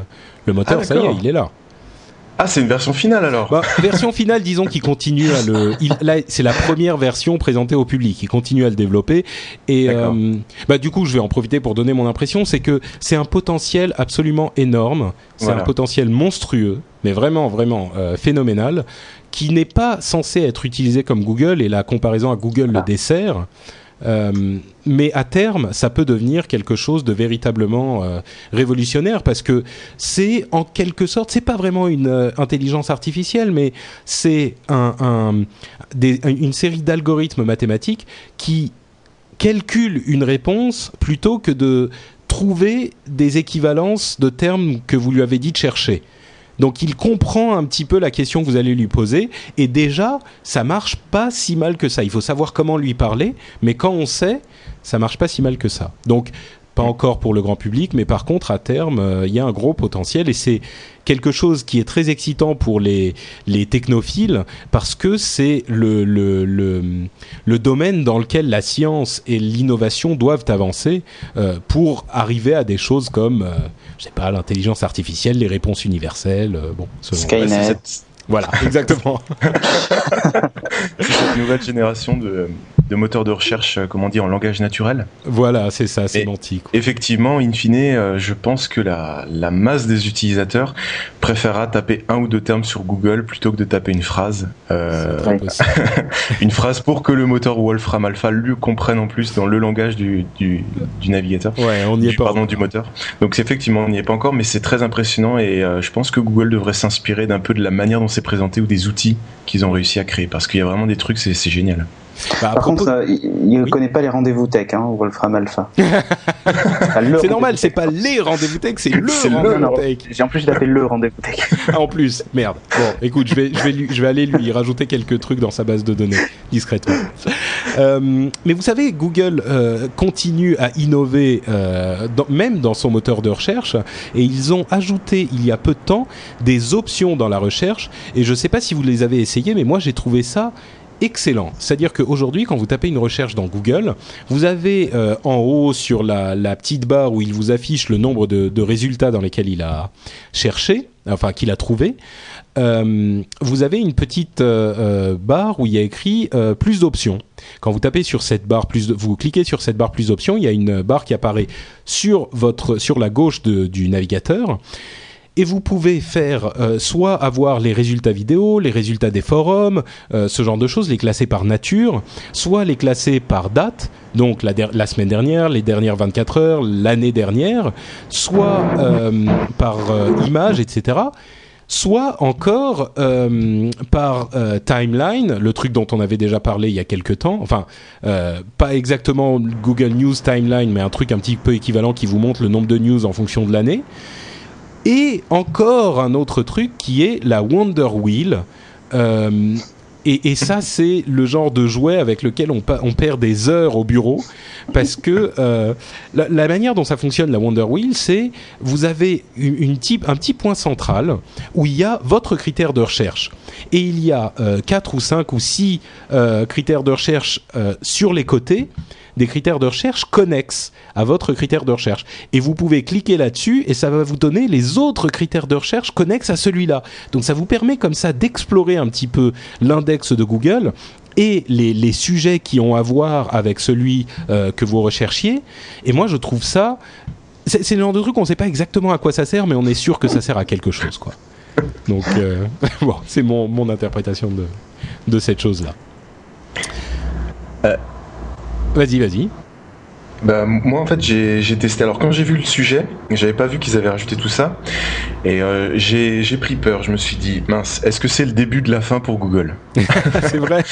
le moteur, ah, ça y est, il est là. Ah, c'est une version finale alors. Bah, version finale, disons qu'il continue à le. c'est la première version présentée au public. Il continue à le développer et euh, bah du coup, je vais en profiter pour donner mon impression, c'est que c'est un potentiel absolument énorme. C'est un potentiel monstrueux, mais vraiment, vraiment euh, phénoménal, qui n'est pas censé être utilisé comme Google et la comparaison à Google le ah. dessert. Euh, mais à terme, ça peut devenir quelque chose de véritablement euh, révolutionnaire parce que c'est en quelque sorte, c'est pas vraiment une euh, intelligence artificielle, mais c'est un, une série d'algorithmes mathématiques qui calculent une réponse plutôt que de trouver des équivalences de termes que vous lui avez dit de chercher. Donc il comprend un petit peu la question que vous allez lui poser et déjà ça marche pas si mal que ça. Il faut savoir comment lui parler, mais quand on sait, ça marche pas si mal que ça. Pas encore pour le grand public, mais par contre à terme, euh, il y a un gros potentiel et c'est quelque chose qui est très excitant pour les, les technophiles parce que c'est le, le, le, le, domaine dans lequel la science et l'innovation doivent avancer euh, pour arriver à des choses comme, euh, je sais pas, l'intelligence artificielle, les réponses universelles, bon, Skynet. Voilà, <laughs> exactement. <laughs> c'est cette nouvelle génération de, de moteurs de recherche, euh, comment dire, en langage naturel. Voilà, c'est ça, sémantique. Effectivement, in fine, euh, je pense que la, la masse des utilisateurs préférera taper un ou deux termes sur Google plutôt que de taper une phrase. Euh, <laughs> une phrase pour que le moteur Wolfram Alpha lui comprenne en plus dans le langage du, du, du navigateur. Ouais, on n'y est pas. Pardon, du moteur. Donc effectivement, on n'y est pas encore, mais c'est très impressionnant et je pense que Google devrait s'inspirer d'un peu de la manière dont c'est présenté ou des outils qu'ils ont réussi à créer parce qu'il y a vraiment des trucs, c'est génial. Bah, Par contre, il ne connaît pas les rendez-vous tech, hein, Wolfram Alpha. <laughs> c'est normal, c'est pas les rendez-vous tech, c'est le rendez-vous tech. J'ai en plus je le rendez-vous tech. <laughs> Ah, en plus, merde. Bon, écoute, je vais, je vais, je vais aller lui rajouter quelques trucs dans sa base de données discrètement. Euh, mais vous savez, Google euh, continue à innover, euh, même dans son moteur de recherche, et ils ont ajouté il y a peu de temps des options dans la recherche. Et je ne sais pas si vous les avez essayées, mais moi j'ai trouvé ça excellent. C'est-à-dire qu'aujourd'hui, quand vous tapez une recherche dans Google, vous avez euh, en haut sur la, petite barre où il vous affiche le nombre de, résultats dans lesquels il a cherché, enfin qu'il a trouvé. Euh, vous avez une petite euh, barre où il y a écrit plus d'options. Quand vous tapez sur cette barre plus, vous cliquez sur cette barre plus d'options, il y a une barre qui apparaît sur votre sur la gauche du navigateur et vous pouvez faire euh, soit avoir les résultats vidéo, les résultats des forums, euh, ce genre de choses, les classer par nature, soit les classer par date, donc la, semaine dernière, les dernières 24 heures, l'année dernière, soit euh, par image, etc soit encore par timeline, le truc dont on avait déjà parlé il y a quelques temps, enfin pas exactement Google News Timeline, mais un truc un petit peu équivalent qui vous montre le nombre de news en fonction de l'année. Et encore un autre truc qui est la Wonder Wheel. Euh, et, ça, c'est le genre de jouet avec lequel on, perd des heures au bureau, parce que euh, la, manière dont ça fonctionne, la Wonder Wheel, c'est vous avez une, type, un petit point central où il y a votre critère de recherche. Et il y a euh, quatre ou cinq ou six euh, critères de recherche sur les côtés des critères de recherche connexes à votre critère de recherche. Et vous pouvez cliquer là-dessus et ça va vous donner les autres critères de recherche connexes à celui-là. Donc ça vous permet comme ça d'explorer un petit peu l'index de Google et les, sujets qui ont à voir avec celui euh, que vous recherchiez. Et moi, je trouve ça. C'est le genre de truc, on ne sait pas exactement à quoi ça sert, mais on est sûr que ça sert à quelque chose, quoi. Donc, euh, <laughs> bon, c'est mon, mon interprétation de, de cette chose-là. Euh, Vas-y, vas-y. Bah, moi, en fait, j'ai testé. Alors, quand j'ai vu le sujet, j'avais pas vu qu'ils avaient rajouté tout ça. Et euh, j'ai pris peur. Je me suis dit, mince, est-ce que c'est le début de la fin pour Google? <laughs> <laughs> C'est vrai.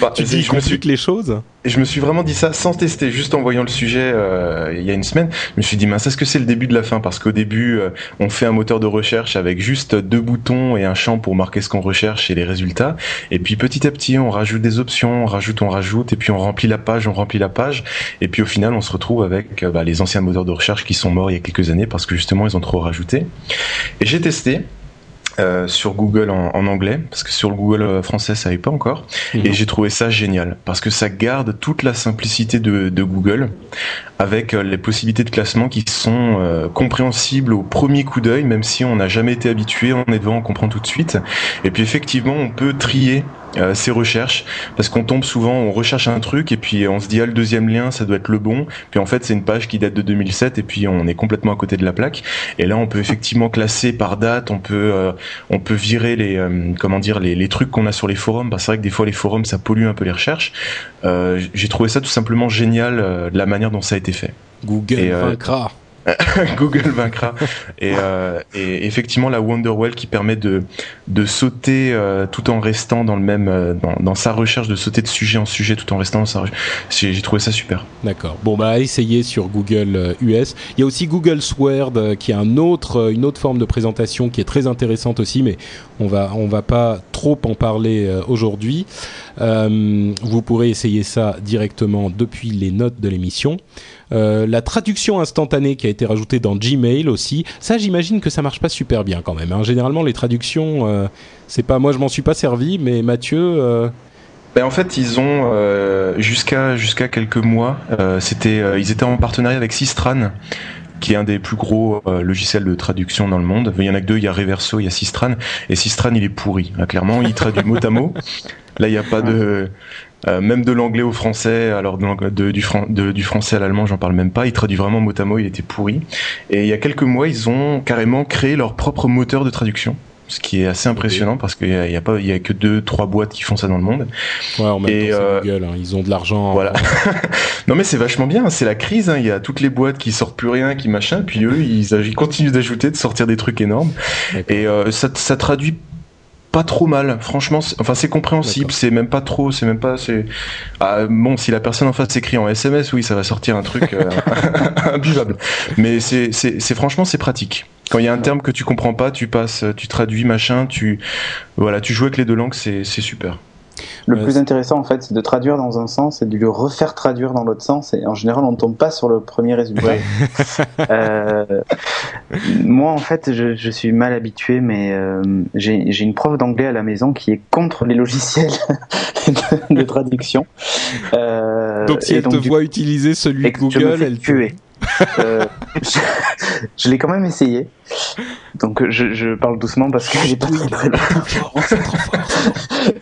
Bah, tu dis, je me suis les choses et je me suis vraiment dit ça sans tester, juste en voyant le sujet euh, il y a une semaine. Je me suis dit, mince, est-ce que c'est le début de la fin? Parce qu'au début, euh, on fait un moteur de recherche avec juste deux boutons et un champ pour marquer ce qu'on recherche et les résultats. Et puis petit à petit, on rajoute des options, on rajoute, on rajoute, et puis on remplit la page, on remplit la page. Et puis au final, on se retrouve avec euh, bah, les anciens moteurs de recherche qui sont morts il y a quelques années parce que justement, ils ont trop rajouté. Et j'ai testé. Euh, sur Google en, anglais, parce que sur le Google euh, français ça n'est pas encore. Et j'ai trouvé ça génial, parce que ça garde toute la simplicité de, de Google, avec les possibilités de classement qui sont compréhensibles au premier coup d'œil, même si on n'a jamais été habitué, on est devant, on comprend tout de suite. Et puis effectivement, on peut trier euh, ces recherches parce qu'on tombe souvent on recherche un truc et puis on se dit ah le deuxième lien ça doit être le bon. Puis en fait c'est une page qui date de 2007 et puis on est complètement à côté de la plaque. Et là on peut effectivement classer par date on peut euh, on peut virer les euh, comment dire les, les trucs qu'on a sur les forums. Bah, c'est vrai que des fois les forums ça pollue un peu les recherches. J'ai trouvé ça tout simplement génial de la manière dont ça a été fait. Google vaincra <laughs> Google vaincra. Et, euh, et, effectivement, la Wonderwell qui permet de, de sauter euh, tout en restant dans le même euh, dans, dans, sa recherche, de sauter de sujet en sujet tout en restant dans sa recherche. J'ai trouvé ça super. D'accord. Bon, bah, essayez sur Google US. Il y a aussi Google Sword qui est un autre, une autre forme de présentation qui est très intéressante aussi, mais on va, on va pas trop en parler aujourd'hui. Vous pourrez essayer ça directement depuis les notes de l'émission. Euh, la traduction instantanée qui a été rajoutée dans Gmail aussi. Ça, j'imagine que ça marche pas super bien quand même. Hein. Généralement, les traductions, euh, c'est pas moi, je m'en suis pas servi, mais Mathieu. Euh, ben en fait, ils ont jusqu'à jusqu'à quelques mois, c'était ils étaient en partenariat avec Sistran qui est un des plus gros logiciels de traduction dans le monde. Il y en a que deux, il y a Reverso, il y a Sistran, et Sistran il est pourri. clairement, il traduit mot à mot. <laughs> Là, il n'y a pas de euh, même de l'anglais au français, alors de, du, du, français à l'allemand, j'en parle même pas. Il traduit vraiment mot à mot, il était pourri. Et il y a quelques mois, ils ont carrément créé leur propre moteur de traduction ce qui est assez impressionnant parce qu'il y, a, pas il y a que deux trois boîtes qui font ça dans le monde ouais en même et temps, euh, Google, hein. ils ont de l'argent voilà <laughs> non mais c'est vachement bien c'est la crise hein. il y a toutes les boîtes qui sortent plus rien qui machin puis eux ils, continuent d'ajouter de sortir des trucs énormes et euh, ça, ça traduit pas trop mal. Franchement, enfin c'est compréhensible. C'est même pas trop. C'est même pas. C'est ah, bon. Si la personne en face s'écrit en SMS, oui, ça va sortir un truc euh, <laughs> imbuvable. Mais c'est c'est franchement c'est pratique. Quand il y a un terme que tu comprends pas, tu passes, tu traduis machin, tu voilà, tu joues avec les deux langues, c'est super. Le plus intéressant, en fait, c'est de traduire dans un sens et de le refaire traduire dans l'autre sens. Et en général, on ne tombe pas sur le premier résultat. <laughs> <laughs> euh, moi, en fait, je, je, suis mal habitué, mais euh, j'ai une prof d'anglais à la maison qui est contre les logiciels <laughs> de, traduction. Euh, donc, si elle te voit utiliser celui de Google, elle. Euh, je, je l'ai quand même essayé. Donc je, je, parle doucement parce que j'ai pas oui, très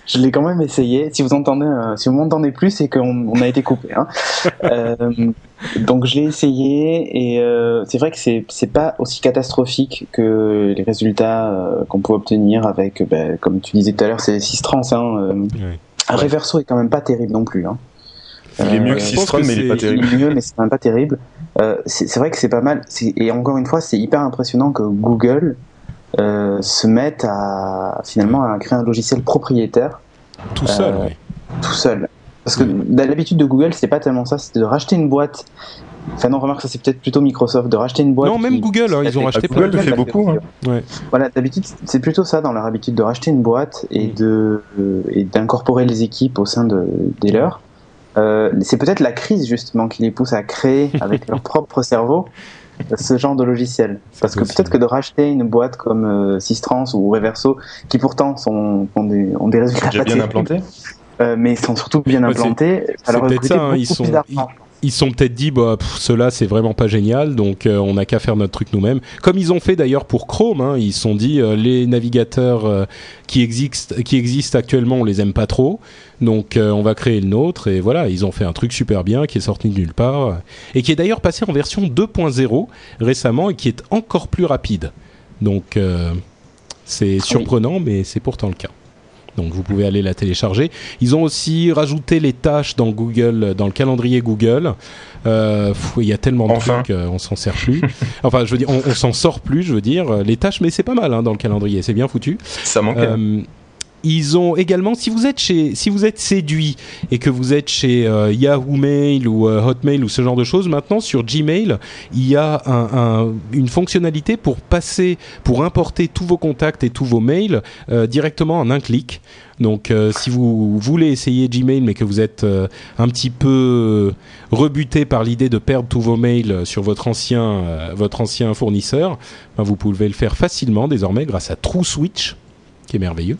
Je l'ai quand même essayé. Si vous entendez, euh, si vous m'entendez plus, c'est qu'on on a été coupé. Hein. <laughs> euh, donc je l'ai essayé et euh, c'est vrai que c'est c'est pas aussi catastrophique que les résultats euh, qu'on peut obtenir avec, ben, comme tu disais tout à l'heure, c'est 6 trans. Hein, Reverso est quand même pas terrible non plus. Hein. Il est mieux que Sistron, mais il est pas terrible. Il est mieux, mais c'est quand même pas terrible. Euh, c'est vrai que c'est pas mal. Et encore une fois, c'est hyper impressionnant que Google se mette à finalement à créer un logiciel propriétaire. Tout seul, euh, Tout seul. Parce que l'habitude de Google, c'est pas tellement ça, c'est de racheter une boîte Enfin non, remarque, ça c'est peut-être plutôt Microsoft de racheter une boîte. Non, même qui- Google, hein, ils ont racheté Google fait beaucoup. hein. Ouais. Voilà, d'habitude, c'est plutôt ça dans leur habitude de racheter une boîte et Mm. de euh, et d'incorporer les équipes au sein de, des leurs. Euh, c'est peut-être la crise justement qui les pousse à créer avec <laughs> leur propre cerveau ce genre de logiciel. Parce que peut-être que de racheter une boîte comme euh, Systrans ou Reverso, qui pourtant sont, ont, des, ont des résultats bien terribles, implanté. euh, mais sont surtout bien implantés, ça leur ça, hein, beaucoup ils sont- plus d'argent. Ils se sont peut-être dit bah pff, cela c'est vraiment pas génial donc euh, on n'a qu'à faire notre truc nous-mêmes. Comme ils ont fait d'ailleurs pour Chrome hein, ils se sont dit euh, les navigateurs euh, qui existent qui existent actuellement on les aime pas trop. Donc euh, on va créer le nôtre et voilà ils ont fait un truc super bien qui est sorti de nulle part et qui est d'ailleurs passé en version 2.0 récemment et qui est encore plus rapide. Donc euh, c'est surprenant mais c'est pourtant le cas donc vous pouvez aller la télécharger. Ils ont aussi rajouté les tâches dans Google, dans le calendrier Google. Euh, il y a tellement de Enfin. trucs, euh, on s'en sert plus. <laughs> enfin, je veux dire, on, on s'en sort plus, je veux dire. Les tâches, mais c'est pas mal hein, dans le calendrier, c'est bien foutu. Ça manquait. Euh, ils ont également, si vous êtes chez, si vous êtes séduit et que vous êtes chez euh, Yahoo Mail ou euh, Hotmail ou ce genre de choses, maintenant sur Gmail, il y a un- un- une fonctionnalité pour passer, pour importer tous vos contacts et tous vos mails euh, directement en un clic. Donc, si vous voulez essayer Gmail, mais que vous êtes un petit peu rebuté par l'idée de perdre tous vos mails sur votre ancien, votre ancien fournisseur, ben, vous pouvez le faire facilement désormais grâce à TrueSwitch, qui est merveilleux.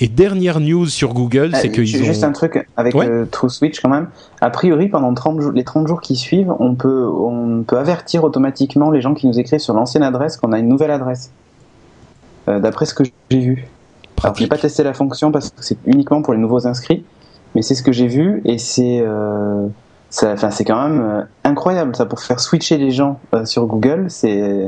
Et dernière news sur Google, c'est Euh, qu'ils ju- ont. Juste un truc avec Ouais. euh, TrueSwitch quand même. A priori, pendant 30 jours, les 30 jours qui suivent, on peut, on peut avertir automatiquement les gens qui nous écrivent sur l'ancienne adresse qu'on a une nouvelle adresse. Euh, D'après ce que j'ai vu. Alors, j'ai pratique. pas testé la fonction parce que c'est uniquement pour les nouveaux inscrits, mais c'est ce que j'ai vu et c'est, euh, c'est quand même incroyable ça pour faire switcher les gens sur Google. C'est,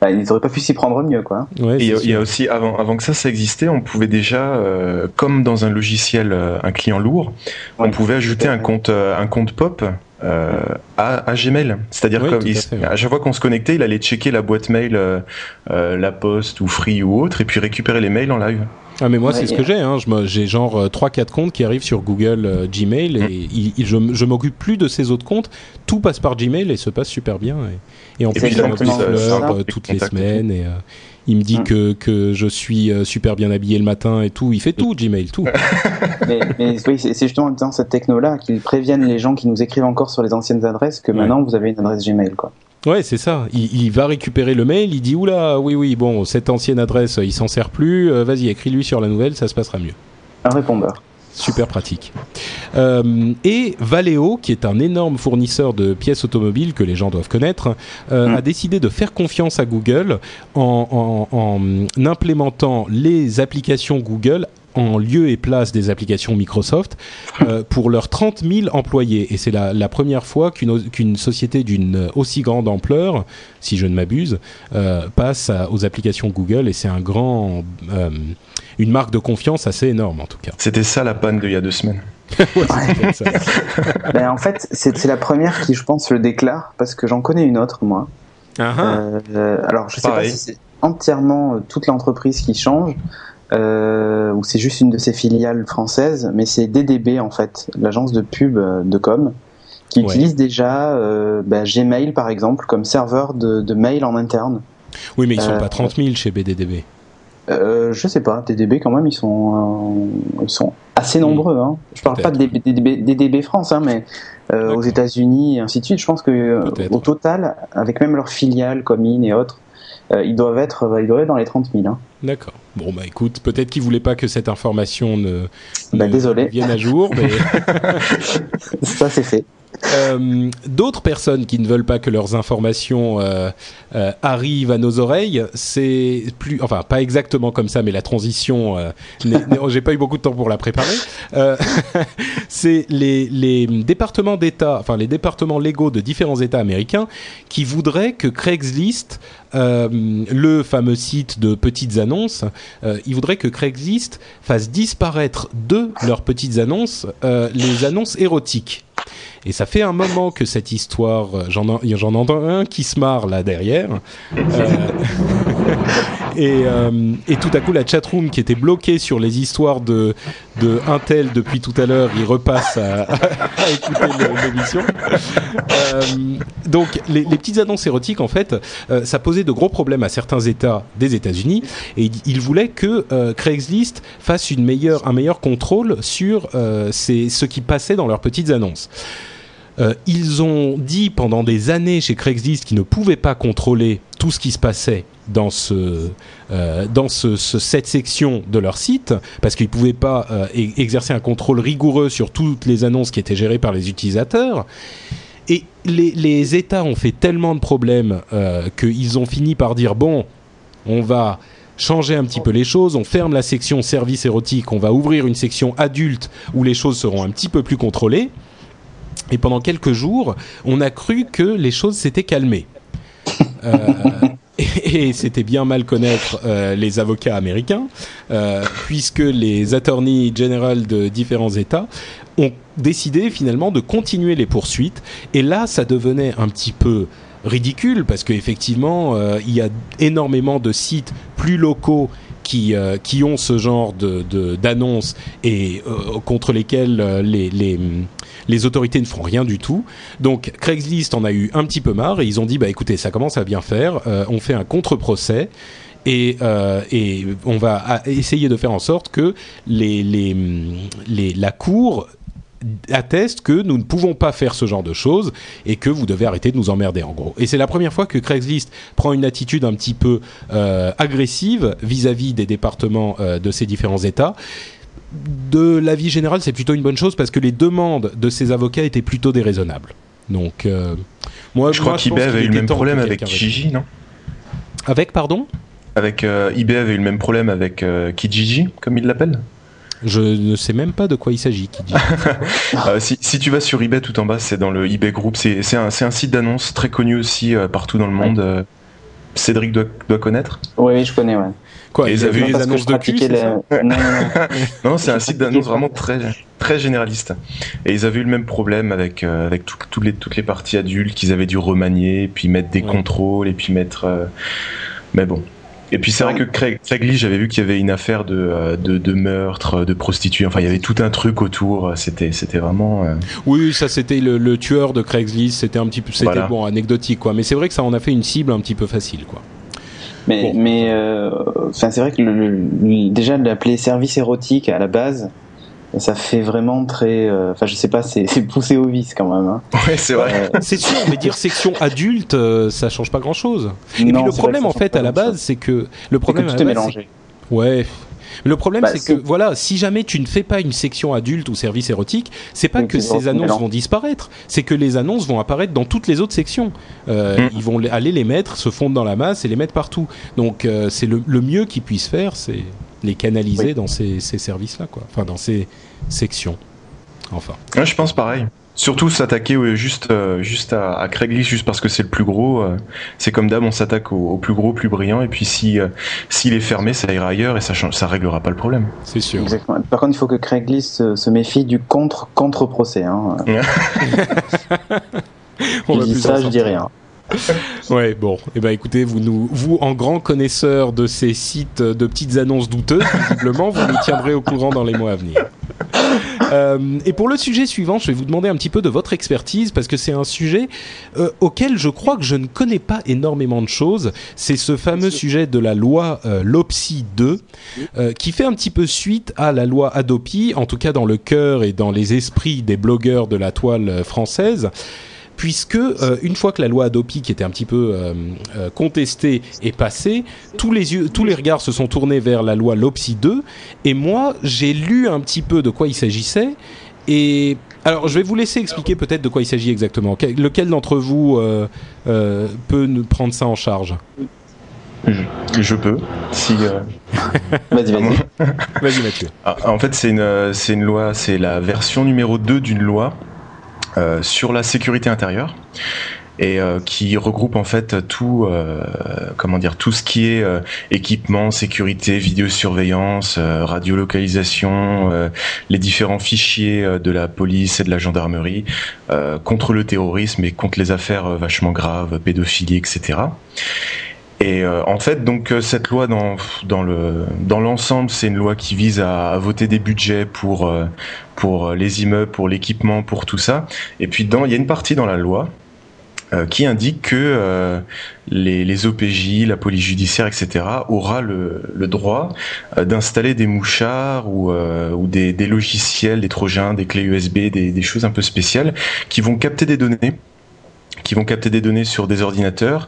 bah, ils auraient pas pu s'y prendre mieux quoi. Ouais, Et il y a- y aussi, avant, avant que ça, ça existait, on pouvait déjà, euh, comme dans un logiciel, euh, un client lourd, on pouvait ajouter un compte, euh, un compte pop euh, à, à Gmail. C'est-à-dire Oui, comme tout à il- fait, ouais. à chaque fois qu'on se connectait, il allait checker la boîte mail, euh, euh, la poste ou Free ou autre, et puis récupérer les mails en live. Ah mais moi Ouais, c'est ce que j'ai. Hein. J'ai genre 3-4 comptes qui arrivent sur Google euh, Gmail et Mm. il- il- je, je m'occupe plus de ces autres comptes. Tout passe par Gmail et se passe super bien. Et, et en plus en fleurs ça- euh, toutes les semaines et euh, il me dit Mm. que, que je suis euh, super bien habillé le matin et tout. Il fait tout Gmail, tout. <laughs> mais, mais oui, c'est justement dans cette techno-là qu'ils préviennent les gens qui nous écrivent encore sur les anciennes adresses que Ouais. maintenant vous avez une adresse Gmail. Quoi. Ouais, c'est ça. Il, il va récupérer le mail, il dit oula, oui, oui, bon, cette ancienne adresse, il s'en sert plus. euh, Vas-y, écris-lui sur la nouvelle, ça se passera mieux. Un répondeur. Super pratique. Euh, et Valeo, qui est un énorme fournisseur de pièces automobiles que les gens doivent connaître, euh, Mm. a décidé de faire confiance à Google en, en- en implémentant les applications Google en lieu et place des applications Microsoft euh, pour leurs 30 000 employés. Et c'est la, la première fois qu'une qu'une société d'une aussi grande ampleur, si je ne m'abuse, euh, passe à- aux applications Google. Et c'est un grand, euh, une marque de confiance assez énorme en tout cas. C'était ça la panne d'il y a deux semaines. <laughs> Ouais, ça. <laughs> ben, en fait, c'est la première qui, je pense, le déclare parce que j'en connais une autre, moi. Ah, ah. Alors, je sais Pareil. pas si c'est entièrement toute l'entreprise qui change euh, ou c'est juste une de ses filiales françaises, mais c'est DDB en fait, l'agence de pub euh, de com, qui Ouais. utilise déjà euh, ben, Gmail par exemple comme serveur de, de mail en interne. Oui, mais ils sont Euh, pas 30 000 chez BDDB. Euh, je sais pas, DDB quand même, ils sont, euh, ils sont assez nombreux. Hein. Je parle pas de. DDB, DDB France, hein, mais euh, aux États-Unis et ainsi de suite. Je pense que euh, au total, avec même leurs filiales comme IN et autres, euh, ils doivent être, euh, ils doivent être dans les 30 000. Hein. D'accord. Bon, bah écoute, peut-être qu'ils voulaient pas que cette information ne, Bah, ne désolé. vienne à jour, mais <laughs> <laughs> Ça c'est fait. Euh, d'autres personnes qui ne veulent pas que leurs informations euh, euh, arrivent à nos oreilles, c'est plus, enfin pas exactement comme ça, mais la transition, n'est- j'ai pas eu beaucoup de temps pour la préparer. <laughs> C'est les, départements d'État, enfin les départements légaux de différents États américains qui voudraient que Craigslist, le fameux site de petites annonces, ils voudraient que Craigslist fasse disparaître de leurs petites annonces les annonces érotiques. Et ça fait un moment que cette histoire, j'en entends un qui se marre là derrière. <laughs> et, et, tout à coup, la chatroom qui était bloquée sur les histoires de, Intel depuis tout à l'heure, il repasse à, <laughs> écouter l'émission. donc, les, petites annonces érotiques, en fait, ça posait de gros problèmes à certains États des États-Unis. Et ils voulaient que Craigslist fasse une meilleure, un meilleur contrôle sur euh, ce qui passait dans leurs petites annonces. Euh, ils ont dit pendant des années chez Craigslist qu'ils ne pouvaient pas contrôler tout ce qui se passait dans, ce, euh, dans ce, cette section de leur site parce qu'ils ne pouvaient pas exercer un contrôle rigoureux sur toutes les annonces qui étaient gérées par les utilisateurs. Et les, les États ont fait tellement de problèmes qu'ils ont fini par dire bon, on va changer un petit peu les choses. On ferme la section service érotique, on va ouvrir une section adulte où les choses seront un petit peu plus contrôlées. Et pendant quelques jours, on a cru que les choses s'étaient calmées. <laughs> Euh, et, c'était bien mal connaître euh, les avocats américains, euh, puisque les attorneys general de différents États ont décidé finalement de continuer les poursuites. Et là, ça devenait un petit peu ridicule parce qu'effectivement, il y a énormément de sites plus locaux qui, euh, qui ont ce genre d'annonces de, et euh, contre lesquels les, les, les, autorités ne font rien du tout. Donc Craigslist en a eu un petit peu marre et ils ont dit bah écoutez ça commence à bien faire, on fait un contre-procès. Et, et, on va essayer de faire en sorte que les, les, la Cour atteste que nous ne pouvons pas faire ce genre de choses et que vous devez arrêter de nous emmerder en gros. Et c'est la première fois que Craigslist prend une attitude un petit peu euh, agressive vis-à-vis des départements euh, de ces différents États. De l'avis général, c'est plutôt une bonne chose parce que les demandes de ces avocats étaient plutôt déraisonnables. Donc, euh, moi, je crois qu'eBay avait eu le même problème avec Kijiji, non? Avec, pardon? Avec eBay avait eu le même problème avec Kijiji, comme il l'appelle? Je ne sais même pas de quoi il s'agit. Qui dit. <laughs> Euh, si, si, tu vas sur eBay tout en bas, c'est dans le eBay Group. C'est un, un, site d'annonce très connu aussi euh, partout dans le monde. Euh, Cédric doit, doit connaître Oui, je connais, ouais. Quoi, ils avaient les annonces de cul, Non, non, <laughs> <laughs> non. c'est un site d'annonce vraiment très, très généraliste. Et ils avaient eu le même problème avec, avec tout, les, toutes les parties adultes qu'ils avaient dû remanier, puis mettre des contrôles, et puis mettre... Mais bon, et puis c'est vrai que Craig, Craig j'avais vu qu'il y avait une affaire de, euh, de, de, meurtre, de prostituée. Enfin, il y avait tout un truc autour. C'était, c'était vraiment. Euh, oui, ça c'était le, le, tueur de Craigslist. C'était un petit peu, c'était bon, anecdotique quoi. Mais c'est vrai que ça en a fait une cible un petit peu facile quoi. Mais, mais euh, c'est vrai que le, déjà de l'appeler service érotique à la base, ça fait vraiment très euh, enfin je sais pas <laughs> c'est poussé au vice quand même hein. ouais c'est vrai euh, c'est sûr mais dire section adulte euh, ça change pas grand chose et puis le problème en fait à la base c'est que le problème que tout est mélangé ouais le problème, bah, c'est que voilà, si jamais tu ne fais pas une section adulte ou service érotique, c'est pas que ces annonces vont disparaître, c'est que les annonces vont apparaître dans toutes les autres sections. Euh, mm. Ils vont aller les mettre, se fondre dans la masse et les mettre partout. Donc c'est le, le, mieux qu'ils puissent faire, c'est les canaliser dans ces, ces services-là, quoi. Enfin, dans ces sections. Enfin. Ouais, je pense pareil. Surtout s'attaquer juste, euh, juste à, à, Craigslist juste parce que c'est le plus gros. Euh, c'est comme d'hab, on s'attaque au, plus gros, plus brillant. Et puis si euh, s'il est fermé, ça ira ailleurs et ça ça réglera pas le problème. C'est sûr. Exactement. Par contre, il faut que Craigslist se, méfie du contre contre procès. Hein. <laughs> <laughs> on je dis ça, je dis rien. <laughs> ouais, bon. et eh ben, écoutez, vous, nous, vous, en grand connaisseur de ces sites de petites annonces douteuses, visiblement, vous nous tiendrez au courant dans les mois à venir. Euh, et pour le sujet suivant, je vais vous demander un petit peu de votre expertise parce que c'est un sujet euh, auquel je crois que je ne connais pas énormément de choses. C'est ce fameux sujet de la loi euh, LOPSI 2 euh, qui fait un petit peu suite à la loi Adopi, en tout cas dans le cœur et dans les esprits des blogueurs de la toile française puisque euh, une fois que la loi Adopi, qui était un petit peu euh, euh, contestée, est passée, tous les, yeux, tous les regards se sont tournés vers la loi LOPSI 2, et moi, j'ai lu un petit peu de quoi il s'agissait, et alors, je vais vous laisser expliquer peut-être de quoi il s'agit exactement. Lequel d'entre vous peut nous prendre ça en charge? Je, peux. Si. <laughs> vas-y, vas-y. vas-y, Mathieu. Ah, en fait, c'est une, c'est une loi, c'est la version numéro 2 d'une loi euh, sur la sécurité intérieure. et qui regroupe en fait tout, comment dire, tout ce qui est équipement, sécurité, vidéosurveillance, radiolocalisation, les différents fichiers de la police et de la gendarmerie contre le terrorisme et contre les affaires vachement graves, pédophilie, etc. Et euh, en fait, donc euh, cette loi dans dans le dans l'ensemble, c'est une loi qui vise à, voter des budgets pour euh, les immeubles, pour l'équipement, pour tout ça. Et puis dans il y a une partie dans la loi qui indique que les, OPJ, la police judiciaire, etc., aura le, droit d'installer des mouchards ou, des, logiciels, des trojans, des clés USB, des choses un peu spéciales qui vont capter des données qui vont capter des données sur des ordinateurs.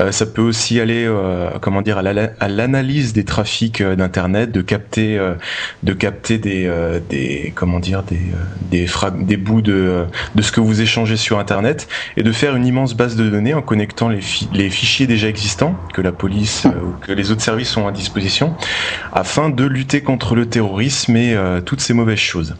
Euh, ça peut aussi aller, euh, comment dire, à l'analyse des trafics euh, d'internet, de capter, de capter des, des, comment dire, des, des, des bouts de, de ce que vous échangez sur internet et de faire une immense base de données en connectant les, les fichiers déjà existants que la police ou que les autres services ont à disposition, afin de lutter contre le terrorisme et toutes ces mauvaises choses.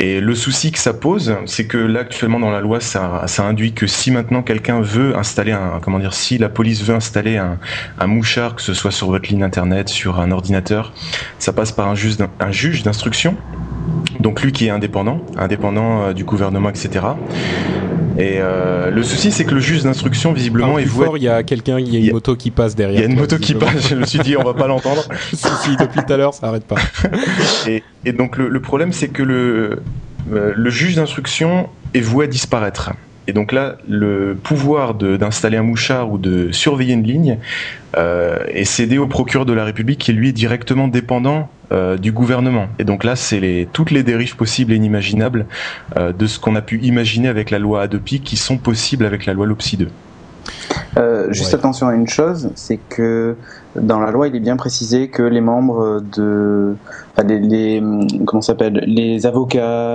Et le souci que ça pose, c'est que là actuellement dans la loi, ça, induit que si maintenant quelqu'un veut installer un, comment dire, si la police veut installer un, mouchard, que ce soit sur votre ligne internet, sur un ordinateur, ça passe par un juge, un juge d'instruction. Donc lui qui est indépendant, indépendant euh, du gouvernement, etc. Et euh, le souci, c'est que le juge d'instruction, visiblement, est voué. il y a quelqu'un, il y a une moto qui passe derrière. Il y a une moto qui passe. Je me suis dit, on va pas <laughs> l'entendre. si, si, depuis tout à l'heure, ça arrête pas. <laughs> et, et, donc le, le problème, c'est que le euh, le juge d'instruction est voué à disparaître. Et donc là, le pouvoir d'installer un mouchard ou de surveiller une ligne euh, est cédé au procureur de la République qui lui est directement dépendant euh, du gouvernement. Et donc là, c'est les, toutes les dérives possibles et inimaginables euh, de ce qu'on a pu imaginer avec la loi Adopi qui sont possibles avec la loi LOPSI 2. Euh, juste attention à une chose, c'est que dans la loi, il est bien précisé que les membres de, enfin, les, les comment s'appelle, les avocats,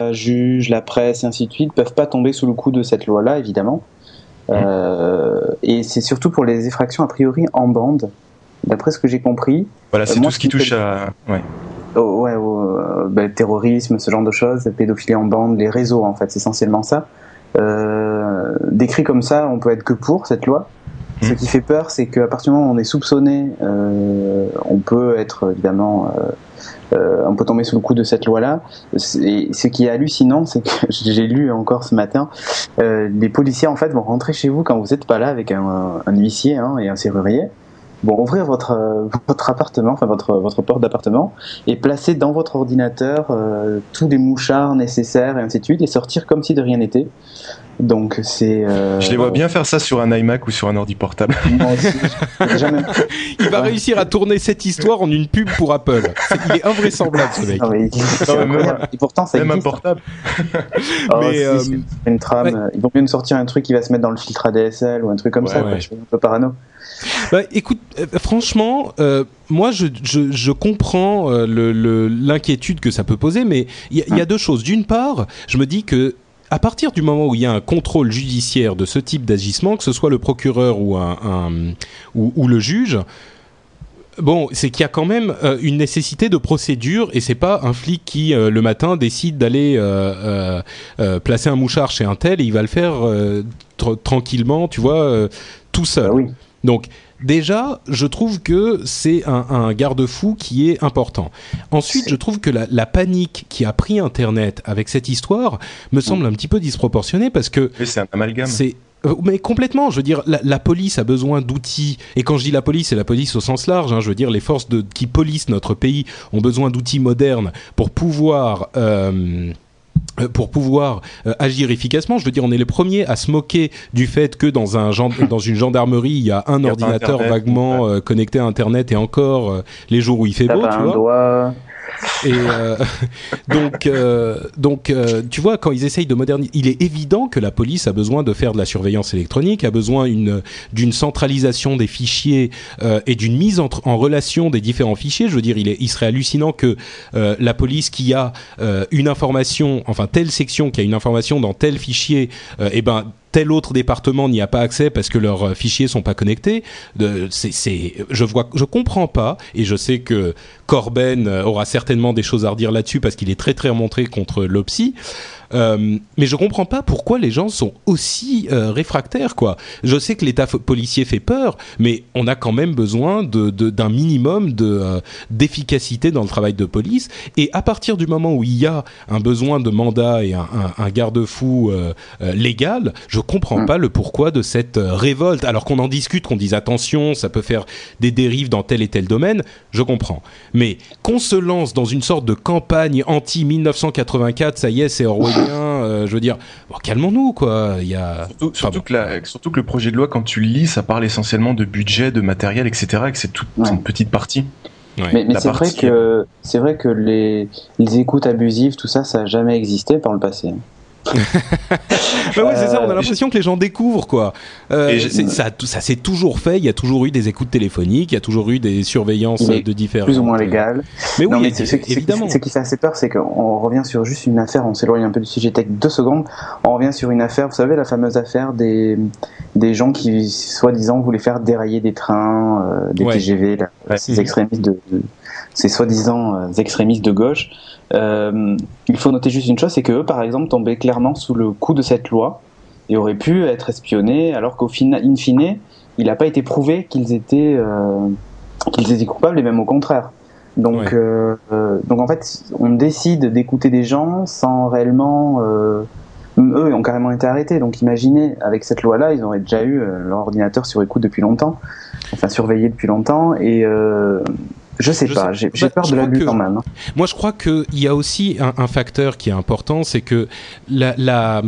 La juge, la presse et ainsi de suite peuvent pas tomber sous le coup de cette loi-là, évidemment. Euh, et c'est surtout pour les effractions a priori en bande, d'après ce que j'ai compris. Voilà, c'est tout ce qui touche à. Ouais. Oh, ouais, au bah, terrorisme, ce genre de choses, pédophilie en bande, les réseaux en fait, c'est essentiellement ça. Euh, décrit comme ça, on peut être que pour cette loi. Ce qui fait peur, c'est qu'à partir du moment où on est soupçonné, euh, on peut être évidemment, euh, euh, on peut tomber sous le coup de cette loi-là. Et ce qui est hallucinant, c'est que <laughs> j'ai lu encore ce matin, euh, les policiers en fait vont rentrer chez vous quand vous n'êtes pas là avec un, un huissier hein, et un serrurier vont ouvrir votre votre appartement, enfin votre votre porte d'appartement, et placer dans votre ordinateur euh, tous les mouchards nécessaires et ainsi de suite, et sortir comme si de rien n'était. Donc c'est. Euh... Je les vois bien faire ça sur un iMac ou sur un ordi portable. Moi aussi, jamais... <laughs> Il va réussir à tourner cette histoire en une pub pour Apple. Est, il est invraisemblable ce mec. Non, mais, Non, mais même, et pourtant ça même un existe. portable. Oh, Mais, si, euh, c'est une trame. ouais. Ils vont bien nous sortir un truc qui va se mettre dans le filtre ADSL ou un truc comme Ouais, ça. ouais. quoi. Je suis un peu parano. Bah, écoute, euh, franchement, euh, moi je, je, je comprends euh, le- le- l'inquiétude que ça peut poser, mais il y, a- il y a deux choses. D'une part, je me dis que à partir du moment où il y a un contrôle judiciaire de ce type d'agissement, que ce soit le procureur ou, un, un- ou, ou le juge, bon, c'est qu'il y a quand même euh, une nécessité de procédure et c'est pas un flic qui euh, le matin décide d'aller euh, placer un mouchard chez un tel et il va le faire tr- tranquillement, tu vois, tout seul. Oui. Donc, déjà, je trouve que c'est un, garde-fou qui est important. Ensuite, je trouve que la, panique qui a pris Internet avec cette histoire me semble un petit peu disproportionnée parce que c'est un amalgame. C'est euh, mais complètement, je veux dire, la, police a besoin d'outils, et quand je dis la police, c'est la police au sens large, hein, je veux dire, les forces de, qui policent notre pays ont besoin d'outils modernes pour pouvoir... Euh, pour pouvoir agir efficacement. Je veux dire, on est les premiers à se moquer du fait que dans, un <laughs> dans une gendarmerie, il y a un ordinateur vaguement connecté à Internet et encore les jours où il fait beau, tu vois. Et euh, <laughs> donc, euh, donc euh, tu vois, quand ils essayent de moderniser, il est évident que la police a besoin de faire de la surveillance électronique, a besoin d'une centralisation des fichiers et d'une mise en, relation des différents fichiers. Je veux dire, il, est, il serait hallucinant que la police qui a une information, enfin telle section qui a une information dans tel fichier, eh ben tel autre département n'y a pas accès parce que leurs euh, fichiers sont pas connectés. C'est, je vois, je comprends pas, et je sais que Corben euh, aura certainement des choses à redire là-dessus parce qu'il est très très remonté contre l'OPSI. Euh, mais je comprends pas pourquoi les gens sont aussi euh, réfractaires, quoi. Je sais que l'état policier fait peur, mais on a quand même besoin de, d'un minimum de euh, d'efficacité dans le travail de police. Et à partir du moment où il y a un besoin de mandat et un, un, un garde-fou légal, je comprends mm. pas le pourquoi de cette révolte. Alors qu'on en discute, qu'on dise attention, ça peut faire des dérives dans tel et tel domaine, je comprends. Mais qu'on se lance dans une sorte de campagne anti 1984, ça y est, c'est Orwell euh, je veux dire, calmons-nous, quoi. Il y a... surtout, que surtout, que le projet de loi, quand tu le lis, ça parle essentiellement de budget, de matériel, etc. Et que c'est toute une petite partie. Mais, c'est vrai que c'est vrai que les, les écoutes abusives, tout ça, ça n'a jamais existé par le passé bah oui, c'est ça, on a l'impression que les gens découvrent quoi. Euh, ça, ça s'est toujours fait, il y a toujours eu des écoutes téléphoniques, il y a toujours eu des surveillances de différents. Plus ou moins légales. Mais oui, c'est, évidemment. Ce qui fait assez peur, c'est qu'on revient sur juste une affaire, on s'éloigne un peu du sujet tech deux secondes, on revient sur une affaire, vous savez, la fameuse affaire des, des gens qui, soi-disant, voulaient faire dérailler des trains, euh, des TGV, ces extrémistes de ces soi-disant euh, extrémistes de gauche. Euh, il faut noter juste une chose, c'est qu'eux, par exemple, tombaient clairement sous le coup de cette loi et auraient pu être espionnés, alors qu'au final, in fine, il n'a pas été prouvé qu'ils étaient, euh, qu'ils étaient coupables, et même au contraire. Donc, donc en fait, on décide d'écouter des gens sans réellement. eux, ils ont carrément été arrêtés. Donc, imaginez, avec cette loi-là, ils auraient déjà eu leur ordinateur sur écoute depuis longtemps, enfin surveillé depuis longtemps, et je sais pas, j'ai bah, peur de l'abus quand même. Hein. Moi, je crois qu'il y a aussi un, facteur qui est important, c'est que la, la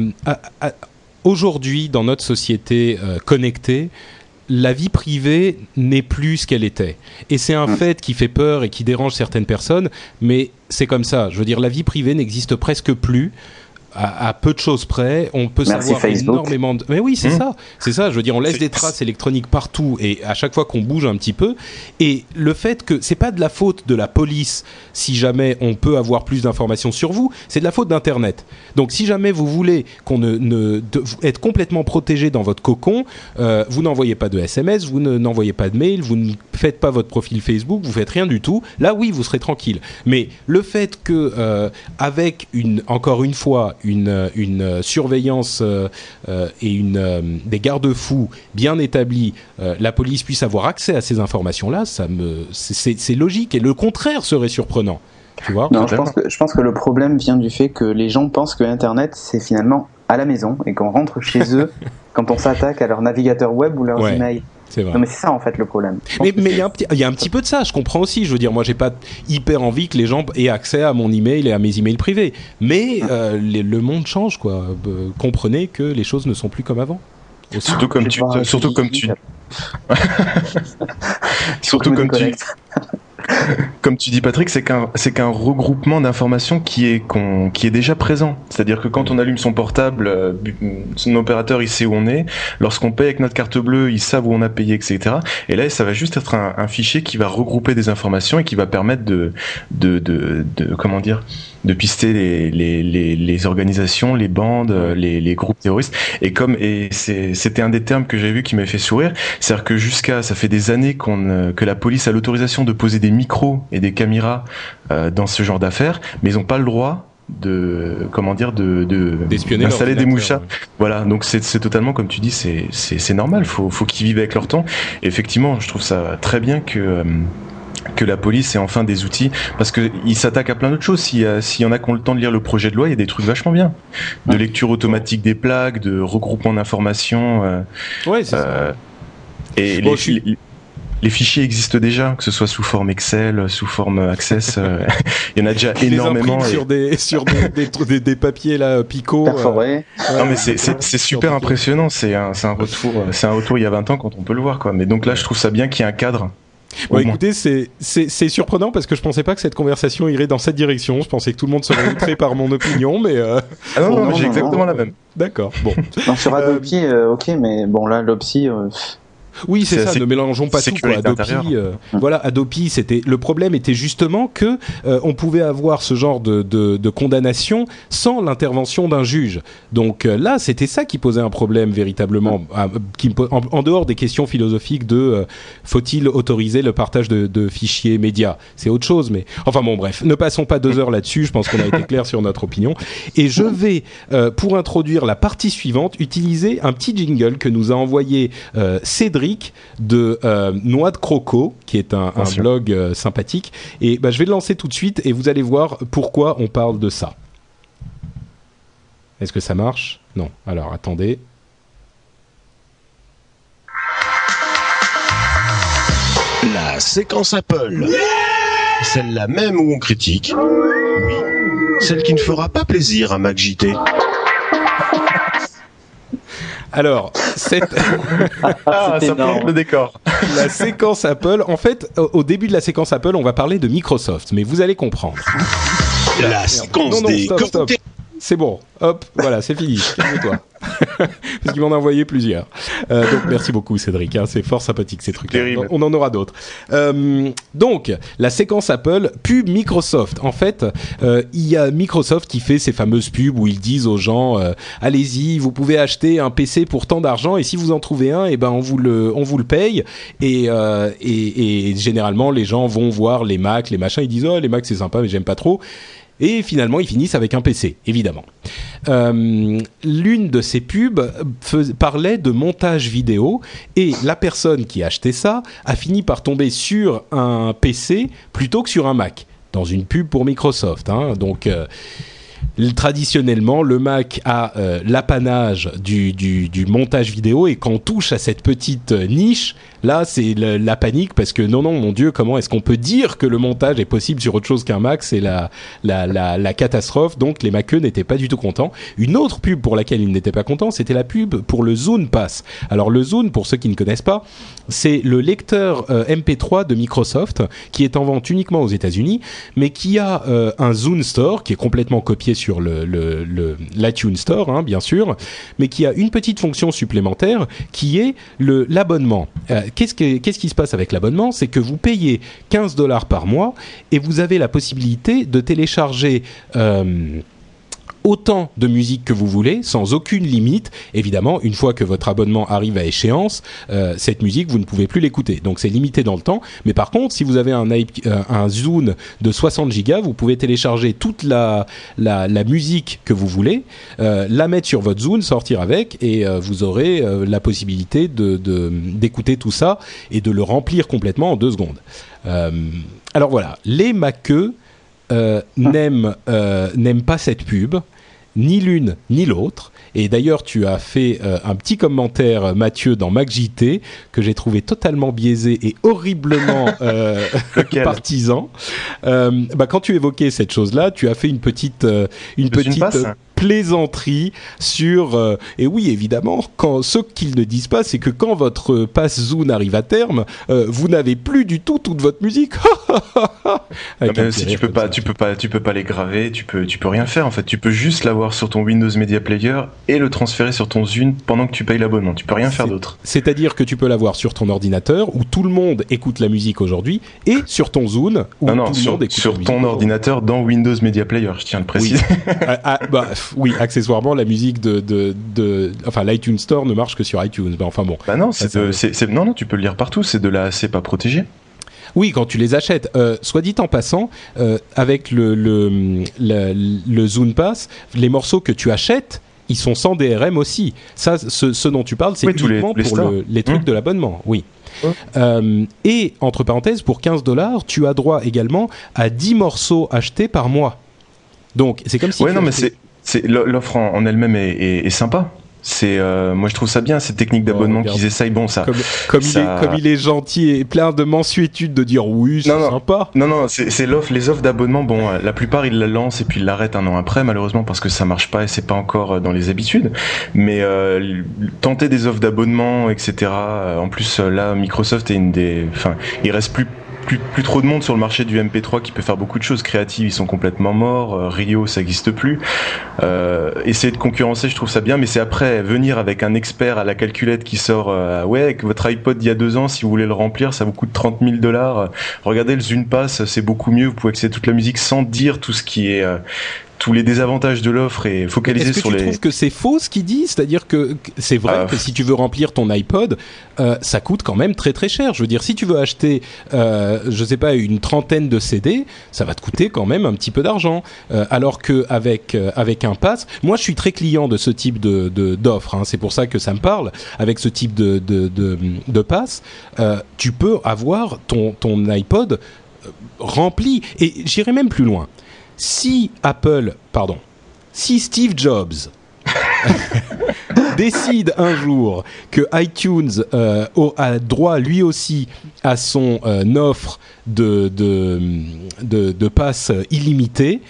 aujourd'hui, dans notre société euh, connectée, la vie privée n'est plus ce qu'elle était. Et c'est un mm. fait qui fait peur et qui dérange certaines personnes, mais c'est comme ça. Je veux dire, la vie privée n'existe presque plus à, peu de choses près, on peut savoir énormément de... Mais oui, c'est mmh. ça, c'est ça. Je veux dire, on laisse des traces électroniques partout et à chaque fois qu'on bouge un petit peu. Et le fait que c'est pas de la faute de la police si jamais on peut avoir plus d'informations sur vous, c'est de la faute d'Internet. Donc, si jamais vous voulez qu'on ne, ne être complètement protégé dans votre cocon, euh, vous n'envoyez pas de SMS, vous n'envoyez pas de mail, vous ne faites pas votre profil Facebook, vous faites rien du tout. Là, oui, vous serez tranquille. Mais le fait que euh, avec une encore une fois une, une surveillance euh, euh, et une, euh, des garde-fous bien établis, la police puisse avoir accès à ces informations-là, ça me, c'est logique. Et le contraire serait surprenant. Tu vois non, je pense, que, je pense que le problème vient du fait que les gens pensent que Internet, c'est finalement à la maison et qu'on rentre chez <laughs> eux quand on s'attaque à leur navigateur web ou leurs emails. Non, mais c'est ça en fait le problème. Mais il y, a un petit, y a un petit peu de ça, je comprends aussi. Je veux dire, moi j'ai pas hyper envie que les gens aient accès à mon email et à mes emails privés. Mais ah. euh, le monde change, quoi. Euh, comprenez que les choses ne sont plus comme avant. Surtout comme tu, surtout comme tu, <laughs> surtout comme tu, comme tu dis Patrick, c'est qu'un c'est regroupement d'informations qui est qui est déjà présent. C'est-à-dire que quand on allume son portable, euh, son opérateur il sait où on est. Lorsqu'on paye avec notre carte bleue, ils savent où on a payé, etc. Et là, ça va juste être un, un fichier qui va regrouper des informations et qui va permettre de de, de, de comment dire de pister les, les, les, les organisations, les bandes, les, les, groupes terroristes. Et comme et c'était un des termes que j'ai vu qui m'a fait sourire, c'est-à-dire que jusqu'à ça fait des années qu'on que la police a l'autorisation de poser des micros et des caméras euh, dans ce genre d'affaires, mais ils n'ont pas le droit de comment dire de d'installer des l'ordinateur, mouchards. voilà. Donc c'est c'est totalement comme tu dis c'est c'est c'est normal. Faut faut qu'ils vivent avec leur temps. Et effectivement je trouve ça très bien que euh, que la police ait enfin des outils parce que ils s'attaquent à plein d'autres choses s'il y, a- s'il y en a qui ont le temps de lire le projet de loi il y a des trucs vachement bien de lecture automatique des plaques de regroupement d'informations euh, Ouais, c'est ça. euh, et Bon, les, je suis- les- les fichiers existent déjà, que ce soit sous forme Excel, sous forme Access. euh, <laughs> il y en a déjà les énormément. et- sur des sur des, des, tr- des, des papiers là Pico. euh, Perforé. Non mais c'est super impressionnant. C'est un c'est un retour euh, c'est un retour il y a 20 ans quand on peut le voir quoi. Mais donc là je trouve ça bien qu'il y ait un cadre. Bon, écoutez, c'est c'est c'est surprenant parce que je pensais pas que cette conversation irait dans cette direction. Je pensais que tout le monde serait outré par mon opinion, mais euh, Ah non, non, non, j'ai exactement non. la même. d'accord. Bon, Non, sur Euh, Adopi, euh, ok, mais bon, là, l'Opsi, euh, pff, oui, c'est ça. Ne mélangeons pas tout. Quoi. Adopi, euh, voilà, Adopi, c'était le problème était justement que euh, on pouvait avoir ce genre de, de, de condamnation sans l'intervention d'un juge. Donc euh, là, c'était ça qui posait un problème véritablement, ah, qui en, en dehors des questions philosophiques de euh, faut-il autoriser le partage de, de fichiers médias, c'est autre chose. Mais enfin bon, bref, ne passons pas deux heures là-dessus. Je pense qu'on a été clair sur notre opinion. Et je vais, euh, pour introduire la partie suivante, utiliser un petit jingle que nous a envoyé euh, De euh, Noix de Croco, qui est un, blog euh, sympathique. Et bah, je vais le lancer tout de suite et vous allez voir pourquoi on parle de ça. Est-ce que ça marche? Non. Alors attendez. La séquence Apple. Celle-là même où on critique. Oui. Celle qui ne fera pas plaisir à MacJT. Alors, cette, Ah, <laughs> ça plante le décor. la séquence Apple, en fait, au, début de la séquence Apple, on va parler de Microsoft, mais vous allez comprendre. La séquence Non, non, des stop, stop. C'est bon, hop, voilà, c'est fini. <laughs> Calme-toi. <laughs> Parce qu'il m'en a envoyé plusieurs. Euh, donc merci beaucoup Cédric, hein, c'est fort sympathique ces trucs-là. Terrible. On en aura d'autres. Euh, donc la séquence Apple, pub Microsoft. En fait, euh, il y a Microsoft qui fait ces fameuses pubs où ils disent aux gens euh, allez-y, vous pouvez acheter un PC pour tant d'argent et si vous en trouvez un, et ben on vous le on vous le paye et, euh, et, et généralement les gens vont voir les Macs, les machins, ils disent oh les Macs c'est sympa mais j'aime pas trop. Et finalement, ils finissent avec un PC, évidemment. Euh, L'une de ces pubs parlait de montage vidéo et la personne qui achetait ça a fini par tomber sur un PC plutôt que sur un Mac dans une pub pour Microsoft. hein. Donc euh, traditionnellement, le Mac a euh, l'apanage du, du, montage vidéo et quand on touche à cette petite euh, niche, là c'est la panique parce que non non mon Dieu comment est-ce qu'on peut dire que le montage est possible sur autre chose qu'un Mac? C'est la, la, la, catastrophe donc les Maqueux n'étaient pas du tout contents. Une autre pub pour laquelle ils n'étaient pas contents c'était la pub pour le Zune Pass. Alors le Zune pour ceux qui ne connaissent pas c'est le lecteur euh, MP3 de Microsoft qui est en vente uniquement aux États-Unis mais qui a un Zune Store qui est complètement copié sur le l'iTunes Store hein, bien sûr mais qui a une petite fonction supplémentaire qui est l'abonnement. Euh, qu'est-ce que qu'est-ce qui se passe avec l'abonnement? C'est que vous payez 15 dollars par mois et vous avez la possibilité de télécharger euh, autant de musique que vous voulez, sans aucune limite. Évidemment, une fois que votre abonnement arrive à échéance, euh, cette musique, vous ne pouvez plus l'écouter. Donc c'est limité dans le temps. Mais par contre, si vous avez un, euh, un Zune de 60 gigas, vous pouvez télécharger toute la, la, la musique que vous voulez, euh, la mettre sur votre Zune, sortir avec, et euh, vous aurez la possibilité de- de- d'écouter tout ça et de le remplir complètement en deux secondes. Alors voilà, les maqueux n'aiment euh, n'aiment pas cette pub, ni l'une ni l'autre. Et d'ailleurs, tu as fait euh, un petit commentaire, euh, Mathieu, dans MacJT, que j'ai trouvé totalement biaisé et horriblement <laughs> euh, partisan. Euh, bah, quand tu évoquais cette chose-là, tu as fait une petite, une petite plaisanterie sur. euh, et oui, évidemment, quand ce qu'ils ne disent pas, c'est que quand votre passe Zoom arrive à terme, euh, vous n'avez plus du tout toute votre musique. <laughs> Si tu peux pas, ça. tu peux pas, tu peux pas les graver, tu peux, tu peux rien faire en fait. Tu peux juste l'avoir sur ton Windows Media Player et le transférer sur ton Zune pendant que tu payes l'abonnement. Tu peux rien faire d'autre. C'est-à-dire que tu peux l'avoir sur ton ordinateur où tout le monde écoute la musique aujourd'hui et sur ton Zune où Non, non, tout le sur, monde écoute sur la musique ton ordinateur dans Windows Media Player, je tiens à le préciser. Ah, ah, bah, <laughs> oui, accessoirement, la musique de, de, de enfin, l'iTunes Store ne marche que sur iTunes. Bah, enfin bon. bah non, c'est non, non, tu peux le lire partout. C'est de la, c'est pas protégé. Oui, quand tu les achètes. Euh, soit dit en passant, euh, avec le, le, le, le Zune Pass, les morceaux que tu achètes, ils sont sans DRM aussi. Ça, ce, ce dont tu parles, c'est Oui, les- uniquement tous les pour le- les trucs Mmh. de l'abonnement. Oui. Mmh. Euh, et entre parenthèses, pour 15 dollars, tu as droit également à 10 morceaux achetés par mois. Donc, c'est comme si. ouais, non, mais c'est l'offre en, en elle-même est, est- est sympa. C'est, euh, moi, je trouve ça bien cette technique d'abonnement qu'ils essayent. Bon, ça. Comme, comme il est, comme il est gentil et plein de mensuétude de dire oui, c'est sympa. Non, non, c'est l'offre, les offres d'abonnement. Bon, euh, la plupart ils la lancent et puis ils l'arrêtent un an après, malheureusement parce que ça marche pas et c'est pas encore euh, dans les habitudes. Mais euh, tenter des offres d'abonnement, etc. En plus, là, Microsoft est une des. Enfin, il reste plus. Plus, trop de monde sur le marché du MP3 qui peut faire beaucoup de choses créatives, ils sont complètement morts. euh, Rio, ça n'existe plus. Euh, essayer de concurrencer, je trouve ça bien, mais c'est après venir avec un expert à la calculette qui sort, euh, ouais, avec votre iPod d'il y a deux ans, si vous voulez le remplir, ça vous coûte 30 000 dollars. Regardez le Zune Pass, c'est beaucoup mieux. Vous pouvez accéder à toute la musique sans dire tout ce qui est, tous les désavantages de l'offre et focaliser Est-ce que sur tu les. trouves que c'est faux ce qu'il dit? C'est-à-dire que c'est vrai Ah, que si tu veux remplir ton iPod, euh, ça coûte quand même très très cher. Je veux dire, si tu veux acheter, euh, je sais pas, une trentaine de CD, ça va te coûter quand même un petit peu d'argent. Euh, alors que avec euh, avec un pass, moi je suis très client de ce type de d'offre. hein. c'est pour ça que ça me parle. Avec ce type de de de, de pass, tu peux avoir ton ton iPod rempli. Et j'irai même plus loin. Si Apple, pardon, si Steve Jobs <laughs> décide un jour que iTunes euh, a droit lui aussi à son euh, offre de, de, de, de passe illimité,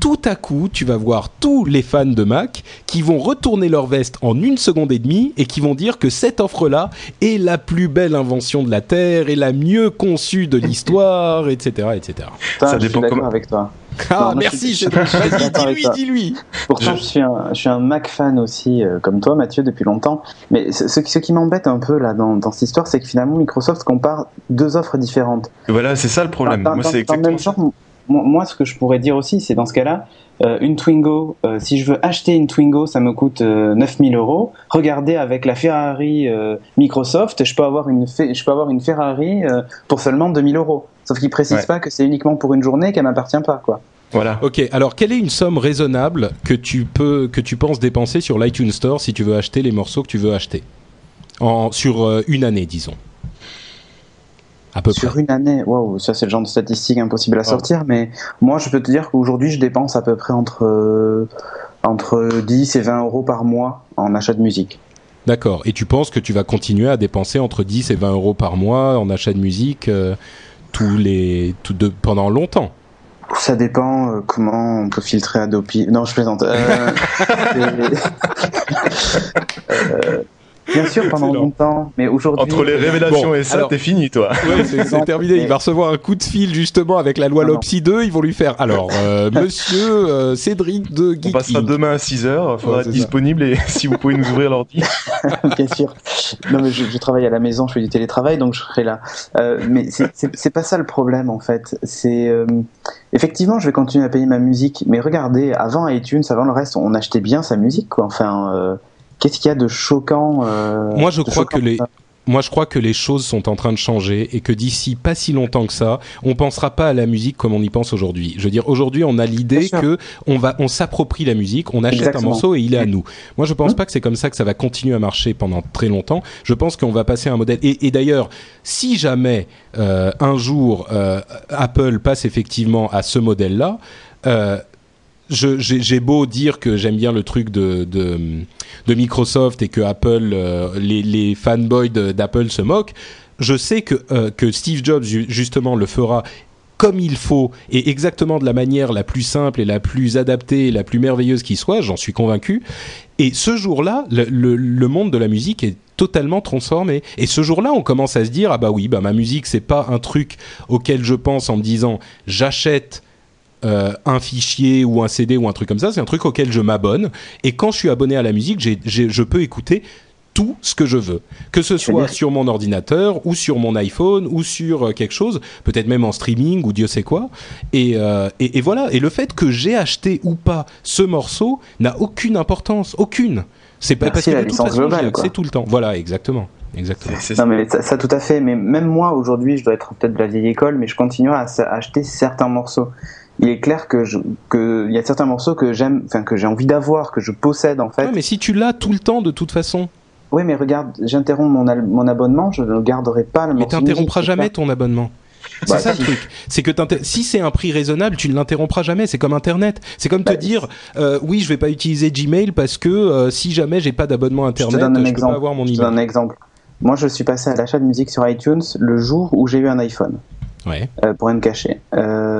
tout à coup, tu vas voir tous les fans de Mac qui vont retourner leur veste en une seconde et demie et qui vont dire que cette offre-là est la plus belle invention de la Terre et la mieux conçue de l'histoire, etc., etc. Putain, Ça je dépend comment- avec toi. Ah, Non, merci, je dis-lui, dis-lui. Pourtant, Je- je, suis un, je suis un Mac fan aussi, euh, comme toi, Mathieu, depuis longtemps. Mais ce, ce qui- ce qui m'embête un peu là dans, dans cette histoire, c'est que finalement, Microsoft compare deux offres différentes. Voilà, c'est ça le problème. Dans- Moi, c'est dans le même exactement ça. genre, moi, moi, ce que je pourrais dire aussi, c'est dans ce cas-là, euh, une Twingo, euh, si je veux acheter une Twingo, ça me coûte euh, 9000 euros. Regardez, avec la Ferrari euh, Microsoft, je peux avoir une, Fe- je peux avoir une Ferrari euh, pour seulement 2000 euros. Sauf qu'ils précisent Ouais. pas que c'est uniquement pour une journée qu'elle m'appartient pas, quoi. Voilà. Ok, alors quelle est une somme raisonnable que tu peux que tu penses dépenser sur l'iTunes Store si tu veux acheter les morceaux que tu veux acheter? En sur euh, une année, disons. À peu Sur près. une année, waouh, ça c'est le genre de statistique impossible à sortir, mais moi je peux te dire qu'aujourd'hui je dépense à peu près entre, euh, entre 10 et 20 euros par mois en achat de musique. D'accord. Et tu penses que tu vas continuer à dépenser entre 10 et 20 euros par mois en achat de musique euh, tous les tout de, pendant longtemps Ça dépend euh, comment on peut filtrer Adobe. Non, je plaisante. Euh, <laughs> <laughs> Euh, bien sûr pendant longtemps, mais aujourd'hui. Entre les révélations Bon, et ça, alors- t'es fini, toi. Ouais, c'est <laughs> terminé. Il va recevoir un coup de fil justement avec la loi. Lopsy 2. Ils vont lui faire. Alors, euh, <laughs> Monsieur euh, Cédric de On Geek passera Inc. demain à 6h, faudra Ouais, être ça. disponible et <laughs> si vous pouvez nous ouvrir l'ordi. bien sûr. Non, mais je, je travaille à la maison, je fais du télétravail, donc je serai là. Euh, mais c'est- c'est c'est pas ça le problème, en fait. C'est euh, effectivement, je vais continuer à payer ma musique, mais regardez, avant iTunes, avant le reste, on achetait bien sa musique, quoi. Enfin, euh, qu'est-ce qu'il y a de choquant euh, Moi, je crois que les, dans ça moi, je crois que les choses sont en train de changer et que d'ici pas si longtemps que ça, on pensera pas à la musique comme on y pense aujourd'hui. Je veux dire, aujourd'hui, on a l'idée que on va, on s'approprie la musique, on achète Exactement. un morceau et il est à nous. Moi, je pense Hum. pas que c'est comme ça que ça va continuer à marcher pendant très longtemps. Je pense qu'on va passer à un modèle. Et, et d'ailleurs, si jamais euh, un jour euh, Apple passe effectivement à ce modèle-là. Euh, j'ai beau dire que j'aime bien le truc de, de, Microsoft et que Apple, euh, les, fanboys d'Apple se moquent, je sais que, euh, que Steve Jobs ju- justement le fera comme il faut et exactement de la manière la plus simple et la plus adaptée et la plus merveilleuse qui soit, j'en suis convaincu. Et ce jour-là, le, le- le monde de la musique est totalement transformé. Et ce jour-là, on commence à se dire ah bah oui, bah ma musique c'est pas un truc auquel je pense en me disant j'achète euh, un fichier ou un CD ou un truc comme ça, c'est un truc auquel je m'abonne. Et quand je suis abonné à la musique, j'ai- j'ai- je peux écouter tout ce que je veux. Que ce soit sur mon ordinateur ou sur mon iPhone ou sur euh, quelque chose, peut-être même en streaming ou Dieu sait quoi. Et, euh, et, et voilà. Et le fait que j'ai acheté ou pas ce morceau n'a aucune importance. Aucune. C'est pas Merci parce que de toute façon, j'y ai globale, accès tout le temps. Voilà, exactement. exactement. Non mais ça, ça, tout à fait, mais même moi aujourd'hui je dois être peut-être de la vieille école, mais je continue à acheter certains morceaux. Il est clair que je, que il y a certains morceaux que j'aime, enfin que j'ai envie d'avoir, que je possède en fait. Ouais, mais si tu l'as tout le temps de toute façon, Oui mais regarde, j'interromps mon, abonnement, je ne garderai pas le mais morceau. de t'interrompras jamais ton abonnement. C'est Bah, ça le truc. C'est que si c'est un prix raisonnable, tu ne l'interrompras jamais. C'est comme Internet. C'est comme te Bah, dire, euh, oui, je vais pas utiliser Gmail parce que euh, si jamais j'ai pas d'abonnement Internet, je peux exemple. pas avoir mon Je te donne email. un exemple. Moi je suis passé à l'achat de musique sur iTunes le jour où j'ai eu un iPhone. Ouais. euh, pour rien me cacher. Euh,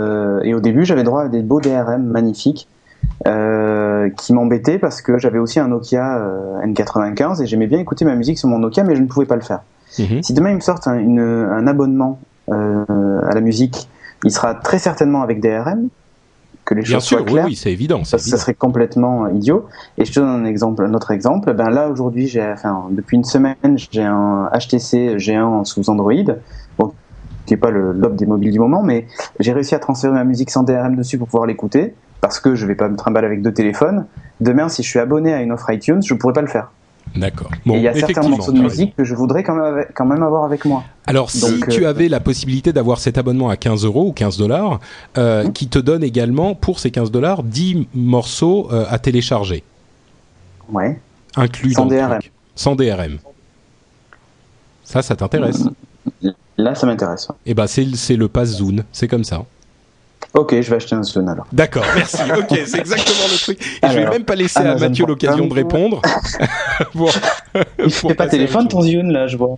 et au début, j'avais droit à des beaux DRM magnifiques euh, qui m'embêtaient parce que j'avais aussi un Nokia euh, N95 et j'aimais bien écouter ma musique sur mon Nokia, mais je ne pouvais pas le faire. Mhm. Si demain ils me sortent un, une- un abonnement euh, à la musique, il sera très certainement avec DRM, que les Bien choses sûr, soient oui, claires. oui, c'est évident. Ça, ça évident. serait complètement idiot. Et je te donne un exemple, un autre exemple. Ben là aujourd'hui, j'ai, enfin, depuis une semaine, j'ai un HTC G1 sous Android, bon, qui est pas le lobe des mobiles du moment, mais j'ai réussi à transférer ma musique sans DRM dessus pour pouvoir l'écouter, parce que je vais pas me trimballer avec deux téléphones. Demain, si je suis abonné à une offre iTunes, je pourrais pas le faire. D'accord. et il y a certains morceaux de musique que je voudrais quand même, avec- quand même avoir avec moi. Alors, si Donc, tu euh, avais la possibilité d'avoir cet abonnement à 15 euros ou 15 dollars, euh, Mhm. qui te donne également, pour ces 15 dollars, 10 morceaux euh, à télécharger, Ouais. inclus Sans dans le DRM. truc. Sans DRM. Ça, ça t'intéresse Là, ça m'intéresse. ouais. Eh ben, c'est c'est le pass Zoom, c'est comme ça. Ok, je vais acheter un Zone alors. D'accord, merci. <laughs> Ok, c'est exactement le truc. Et je vais Alors, même pas laisser à Mathieu l'occasion de répondre. <laughs> Pour- Il fait pas téléphone ton Zune là, je vois.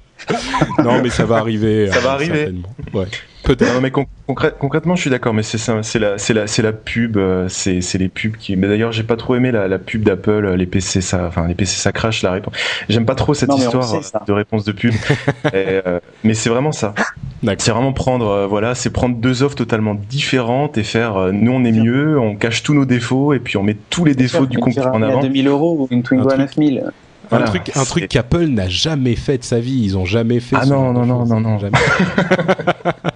Non, mais ça va arriver. Ça euh, va arriver. certainement. Ouais. Peut-être. Non, mais con- concrè- concrètement, je suis d'accord, mais c'est ça, c'est la, la, la pub, euh, c'est, les pubs qui. Mais d'ailleurs, j'ai pas trop aimé la, la pub d'Apple, les PC, ça, enfin les PC, ça crache la réponse. J'aime pas trop cette Non, histoire sait euh, de réponse de pub. <laughs> Et, euh, mais c'est vraiment ça. C'est vraiment prendre, euh, voilà, c'est prendre deux offres totalement différentes et faire, euh, nous on est mieux, on cache tous nos défauts et puis on met tous les défauts du concurrent en avant. 2000 euros ou une Twingo Un à truc- 9000. Voilà. un truc, un C'est- truc qu'Apple n'a jamais fait de sa vie. Ils ont jamais fait. Ah non, non, non, non, non. Jamais. <laughs>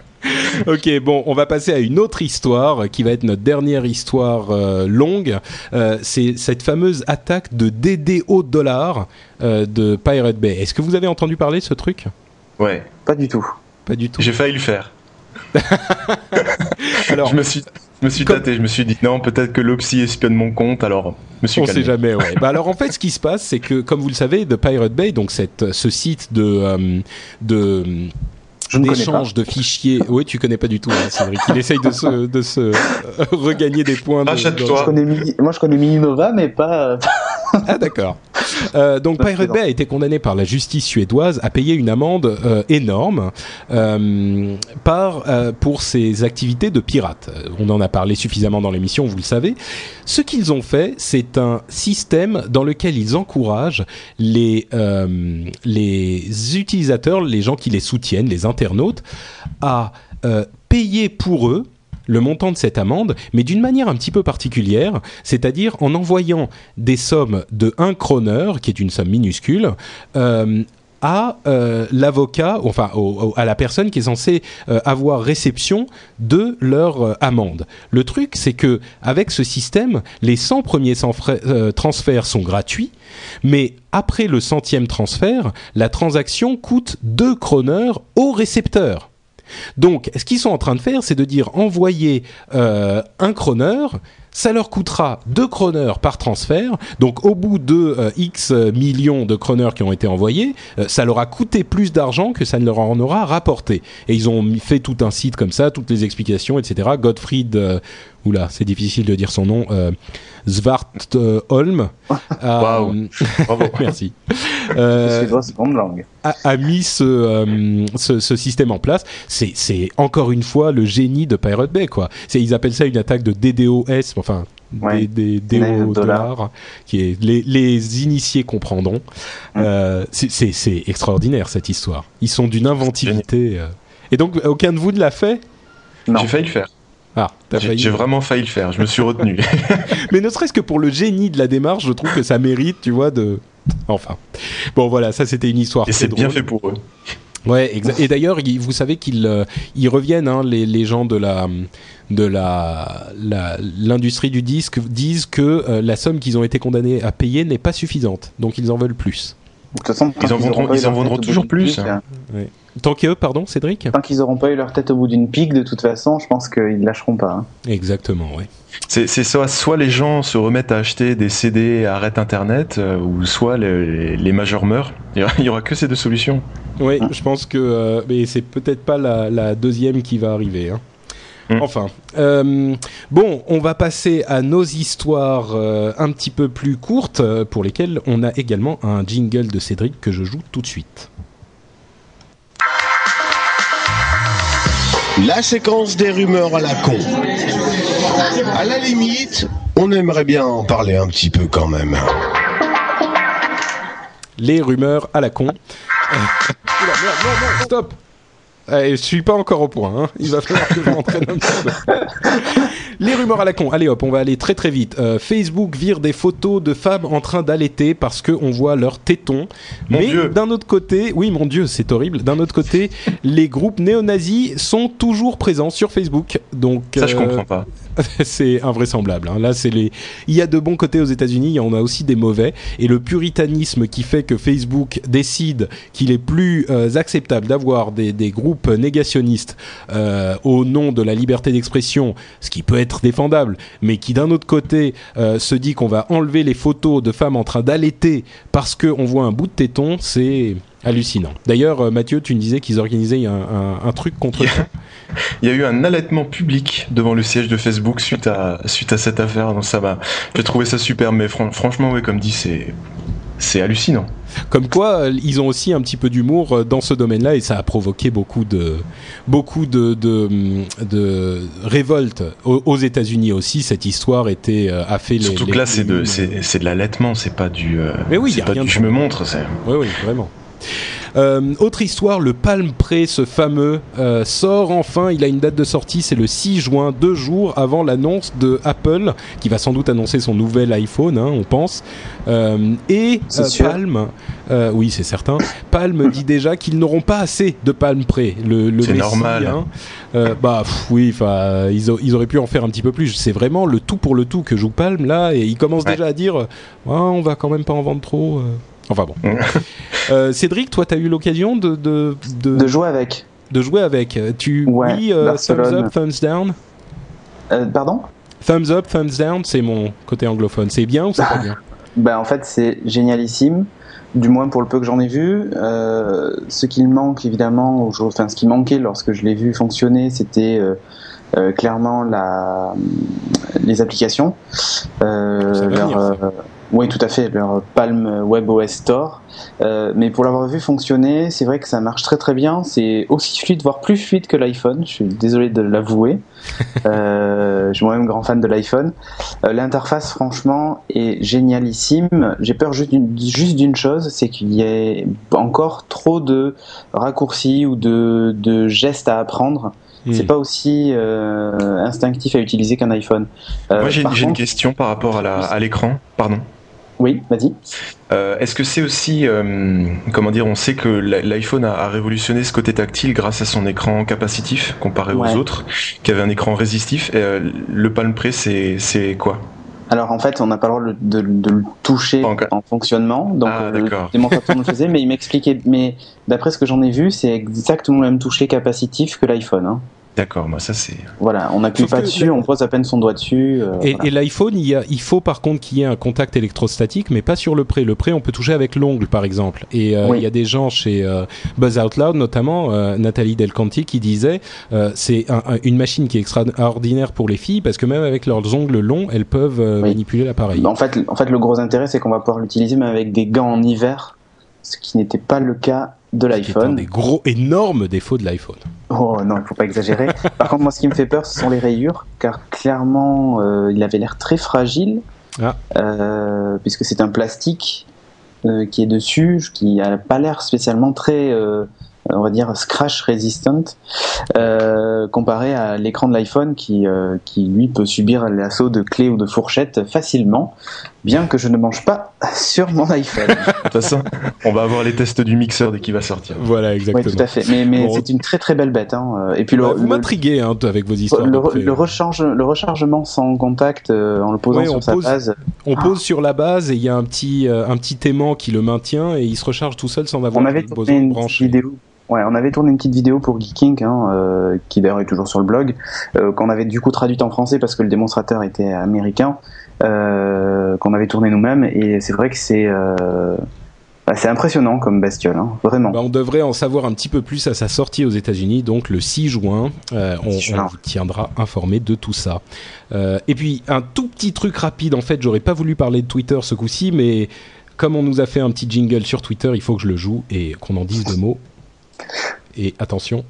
ok, bon, on va passer à une autre histoire qui va être notre dernière histoire euh, longue. Euh, c'est cette fameuse attaque de DDO dollar euh, de Pirate Bay. Est-ce que vous avez entendu parler de ce truc? Ouais, Pas du tout. Pas du tout. j'ai failli le faire. <laughs> Alors, <laughs> je me suis, je me suis Comme- tâté, je me suis dit non, peut-être que l'Opsi espionne mon compte, alors je me suis on calmé. sait jamais. Ouais. bah alors en fait, ce qui se passe, c'est que comme vous le savez, de Pirate Bay, donc cette, ce site de euh, de D'échange de fichiers. Oui, tu connais pas du tout, hein, Cédric. Il essaye de se, de se euh, regagner des points. de- Rachète-toi. Je connais Mini- Moi, je connais Mininova, mais pas. euh, Ah d'accord. <laughs> Euh, donc Pirate. Bay a été condamné par la justice suédoise à payer une amende euh, énorme euh, par euh, pour ses activités de pirate. On en a parlé suffisamment dans l'émission, vous le savez. Ce qu'ils ont fait, c'est un système dans lequel ils encouragent les euh, les utilisateurs, les gens qui les soutiennent, les à euh, payer pour eux le montant de cette amende, mais d'une manière un petit peu particulière, c'est-à-dire en envoyant des sommes de 1 kroner, qui est une somme minuscule, euh, à euh, l'avocat, enfin à la personne qui est censée euh, avoir réception de leur euh, amende. Le truc, c'est que avec ce système, les 100 premiers transferts sont gratuits, mais après le centième transfert, la transaction coûte 2 kroner au récepteur. Donc, ce qu'ils sont en train de faire, c'est de dire envoyer euh, un chroneur, ça leur coûtera 2 chroneurs par transfert. Donc, au bout de euh, X millions de chroneurs qui ont été envoyés, euh, ça leur a coûté plus d'argent que ça ne leur en aura rapporté. Et ils ont fait tout un site comme ça, toutes les explications, etc. Gottfried, oula, c'est difficile de dire son nom, Svartholm. a- <laughs> Waouh. Bravo. <laughs> Merci. Les Euh, langue. a, a mis ce, euh, ce, ce système en place. C'est, encore une fois le génie de Pirate Bay, quoi. Ils appellent ça une attaque de DDoS, enfin, Ouais. des, dollars, qui est les, les initiés comprendront. Euh, c'est, extraordinaire cette histoire. Ils sont d'une inventivité. euh. Et donc, aucun de vous ne l'a fait? J'ai failli le faire. Ah, t'as J'ai failli. j'ai vraiment failli le faire. Je me suis retenu. <laughs> Mais ne serait-ce que pour le génie de la démarche, je trouve que ça mérite, tu vois, de. Enfin. Bon, voilà, ça c'était une histoire Et très c'est bien fait pour eux. Ouais, exa- et d'ailleurs, vous savez qu'ils euh, ils reviennent, hein, les, les gens de la de la la- l'industrie du disque disent que euh, la somme qu'ils ont été condamnés à payer n'est pas suffisante, donc ils en veulent plus. De toute façon, Ils en vendront- ils en toujours plus, hein. euh, Tant que, pardon, Cédric Tant qu'ils auront pas eu leur tête au bout d'une pique, de toute façon, je pense qu'ils lâcheront pas. hein. Exactement, oui. C'est soit, soit les gens se remettent à acheter des CD et arrêtent Internet, euh, ou soit les, les majeurs meurent. <laughs> Il y aura- que ces deux solutions. Oui, je pense que euh, mais c'est peut-être pas la, la deuxième qui va arriver. hein. Mm. Enfin, euh, bon, on va passer à nos histoires euh, un petit peu plus courtes, pour lesquelles on a également un jingle de Cédric que je joue tout de suite. La séquence des rumeurs à la con. À la limite, on aimerait bien en parler un petit peu quand même. Les rumeurs à la con. Oula, merde, non, non, stop Eh, Je suis pas encore au point, hein. il va falloir que je m'entraîne un petit peu. <laughs> Les rumeurs à la con, allez hop, on va aller très très vite. Euh, Facebook vire des photos de femmes en train d'allaiter parce qu'on voit leurs tétons. Mon Mais d'un autre côté, oui mon Dieu, c'est horrible. D'un autre côté, <laughs> les groupes néo-nazis sont toujours présents sur Facebook. Donc Ça, je euh, comprends pas. <laughs> c'est invraisemblable. hein. Là, c'est les. Il y a de bons côtés aux États-Unis, il y en a aussi des mauvais. Et le puritanisme qui fait que Facebook décide qu'il est plus euh, acceptable d'avoir des, des groupes négationnistes au nom de la liberté d'expression, ce qui peut être défendable, mais qui d'un autre côté euh, se dit qu'on va enlever les photos de femmes en train d'allaiter parce qu'on voit un bout de téton, c'est hallucinant. D'ailleurs, euh, Mathieu, tu me disais qu'ils organisaient un, un- un truc contre ça. <laughs> Il y a eu un allaitement public devant le siège de Facebook suite à, suite à cette affaire. Donc ça m'a, j'ai trouvé ça super, mais fran- franchement, oui, comme dit, c'est, c'est hallucinant. Comme quoi, euh, ils ont aussi un petit peu d'humour euh, dans ce domaine-là et ça a provoqué beaucoup de beaucoup de de, de révoltes aux, aux États-Unis aussi. Cette histoire était euh, a fait les Surtout les- que là, c'est de, c'est, de l'allaitement, c'est pas du, Mais oui, y a pas rien du je me montre, c'est. Oui, oui, vraiment. Euh, autre histoire, le Palm Pre, ce fameux, euh, sort enfin. Il a une date de sortie, c'est le 6 juin, deux jours avant l'annonce de Apple, qui va sans doute annoncer son nouvel iPhone, hein, on pense. Euh, et euh. Palm, euh, oui, c'est certain. Palm dit déjà qu'ils n'auront pas assez de Palm Pre. Le, le C'est normal. hein. Euh, bah pff, oui, enfin, ils, a- ils auraient pu en faire un petit peu plus. C'est vraiment le tout pour le tout que joue Palm là, et ils commencent Ouais. déjà à dire, Ouais, on va quand même pas en vendre trop. Enfin bon. <laughs> Euh, Cédric, toi, tu as eu l'occasion de, de, de, De jouer avec. de jouer avec. Tu Ouais, oui, euh, thumbs up, thumbs down Euh, pardon? Thumbs up, thumbs down, c'est mon côté anglophone. C'est bien ou c'est pas bien? <laughs> Ben, en fait, c'est génialissime, du moins pour le peu que j'en ai vu. Euh, ce qu'il manque, évidemment, au jour- enfin, ce qui manquait lorsque je l'ai vu fonctionner, c'était euh, euh, clairement la, les applications. Euh, Ça va leur, venir, ça. Oui, tout à fait, leur Palm WebOS Store. Euh, mais pour l'avoir vu fonctionner, c'est vrai que ça marche très très bien. C'est aussi fluide, voire plus fluide que l'iPhone. Je suis désolé de l'avouer. <laughs> euh, je suis moi-même grand fan de l'iPhone. Euh, L'interface, franchement, est génialissime. J'ai peur juste d'une juste d'une chose, c'est qu'il y ait encore trop de raccourcis ou de, de gestes à apprendre. C'est Hmm. pas aussi euh, instinctif à utiliser qu'un iPhone. Euh, Moi, j'ai, une contre- question par rapport à, la, à l'écran. Pardon. Oui, vas-y. Euh, est-ce que c'est aussi, euh, comment dire, on sait que l'i- l'iPhone a, a révolutionné ce côté tactile grâce à son écran capacitif comparé Ouais. aux autres, qui avaient un écran résistif. Et, euh, le Palm Pre, c'est, c'est quoi? Alors en fait, on n'a pas le droit de, de le toucher en fonctionnement. Donc Ah, euh, d'accord. le démonstrateur nous le faisait, mais il m'expliquait. Mais d'après ce que j'en ai vu, c'est exactement le même toucher capacitif que l'iPhone. hein. D'accord, moi ça c'est. Voilà, on n'appuie pas que dessus, on pose à peine son doigt dessus. euh, Et, voilà. l'iPhone, il, faut par contre qu'il y ait un contact électrostatique, mais pas sur le pré. Le pré, on peut toucher avec l'ongle, par exemple. Et euh, Oui. il y a des gens chez euh, Buzz Out Loud, notamment euh, Nathalie Delcanti, qui disait euh, c'est un- un- une machine qui est extraordinaire pour les filles parce que même avec leurs ongles longs, elles peuvent euh, Oui. manipuler l'appareil. En fait, en fait, le gros intérêt, c'est qu'on va pouvoir l'utiliser même avec des gants en hiver, ce qui n'était pas le cas de l'iPhone. des gros, énormes défauts de l'iPhone. Oh non, il faut pas exagérer. <laughs> Par contre, moi, ce qui me fait peur, ce sont les rayures, car clairement, euh, il avait l'air très fragile, Ah. euh, puisque c'est un plastique euh, qui est dessus, qui n'a pas l'air spécialement très, on va dire, scratch resistant, comparé à l'écran de l'iPhone qui, qui lui peut subir l'assaut de clés ou de fourchettes facilement. bien que je ne mange pas sur mon iPhone. De toute façon, on va avoir les tests du mixeur dès qu'il va sortir. Voilà, exactement. Oui, tout à fait. Mais, mais c'est une très très belle bête. Hein. Et puis le, Bah, vous m'intriguez hein, avec vos histoires. le, après. le recharge, le rechargement sans contact euh, en le posant Ouais, sur sa pose- base. On pose sur la base et il y a un petit, euh, un petit aimant qui le maintient et il se recharge tout seul sans avoir On avait besoin de une petite brancher. vidéo. Ouais, on avait tourné une petite vidéo pour Geeking, hein, euh, qui d'ailleurs est toujours sur le blog, euh, qu'on avait du coup traduite en français parce que le démonstrateur était américain, euh, qu'on avait tourné nous-mêmes, et c'est vrai que c'est euh, bah, c'est impressionnant comme bestiole, hein, vraiment. Bah, on devrait en savoir un petit peu plus à sa sortie aux États-Unis, donc le 6 juin. Euh, on, 6 juin. on vous tiendra informé de tout ça. Euh, et puis un tout petit truc rapide. En fait, j'aurais pas voulu parler de Twitter ce coup-ci, mais comme on nous a fait un petit jingle sur Twitter, il faut que je le joue et qu'on en dise deux mots. Et attention.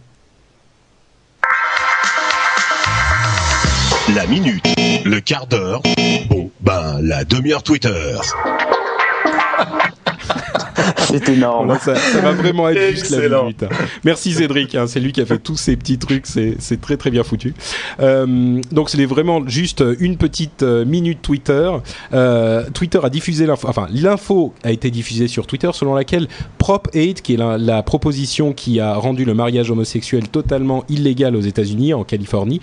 La minute, le quart d'heure, bon, ben, la demi-heure Twitter. <laughs> C'est énorme. Ça, ça va vraiment être juste la minute. hein. Merci Cédric, hein, c'est lui qui a fait tous ces petits trucs, c'est c'est très très bien foutu. Euh, donc c'est vraiment juste une petite euh, minute Twitter. Euh, Twitter a diffusé l'info, enfin l'info a été diffusée sur Twitter selon laquelle Prop 8, qui est la, la proposition qui a rendu le mariage homosexuel totalement illégal aux États-Unis, en Californie,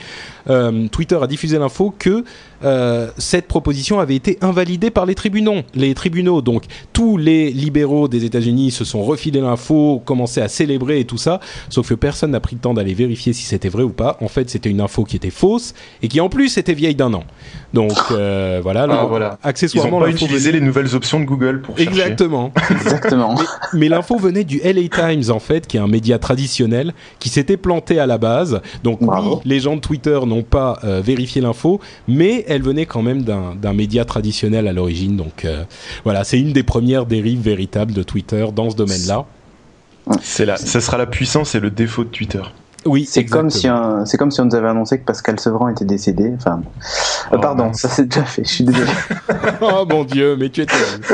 euh, Twitter a diffusé l'info que euh, cette proposition avait été invalidée par les tribunaux. Les tribunaux, donc tous les libéraux des États-Unis se sont refilés l'info, commencé à célébrer et tout ça, sauf que personne n'a pris le temps d'aller vérifier si c'était vrai ou pas. En fait, c'était une info qui était fausse et qui en plus était vieille d'un an. Donc euh, voilà, là, Ah, voilà. Ils accessoirement, n'ont pas l'info utilisé les nouvelles options de Google pour chercher. Exactement. <laughs> Exactement. Mais l'info venait du LA Times en fait, qui est un média traditionnel, qui s'était planté à la base. Donc Bravo. oui, les gens de Twitter n'ont pas euh, vérifié l'info, mais elle venait quand même d'un média traditionnel à l'origine. Donc euh, voilà, c'est une des premières dérives véritables de Twitter dans ce domaine-là. C'est la, ça sera la puissance et le défaut de Twitter. Oui, C'est comme si c'est comme si on nous avait annoncé que Pascal Sevran était décédé. Enfin. Euh, Oh, pardon, mince. ça c'est déjà fait. Je suis désolé. <laughs> <laughs> oh mon dieu, mais tu es terrible.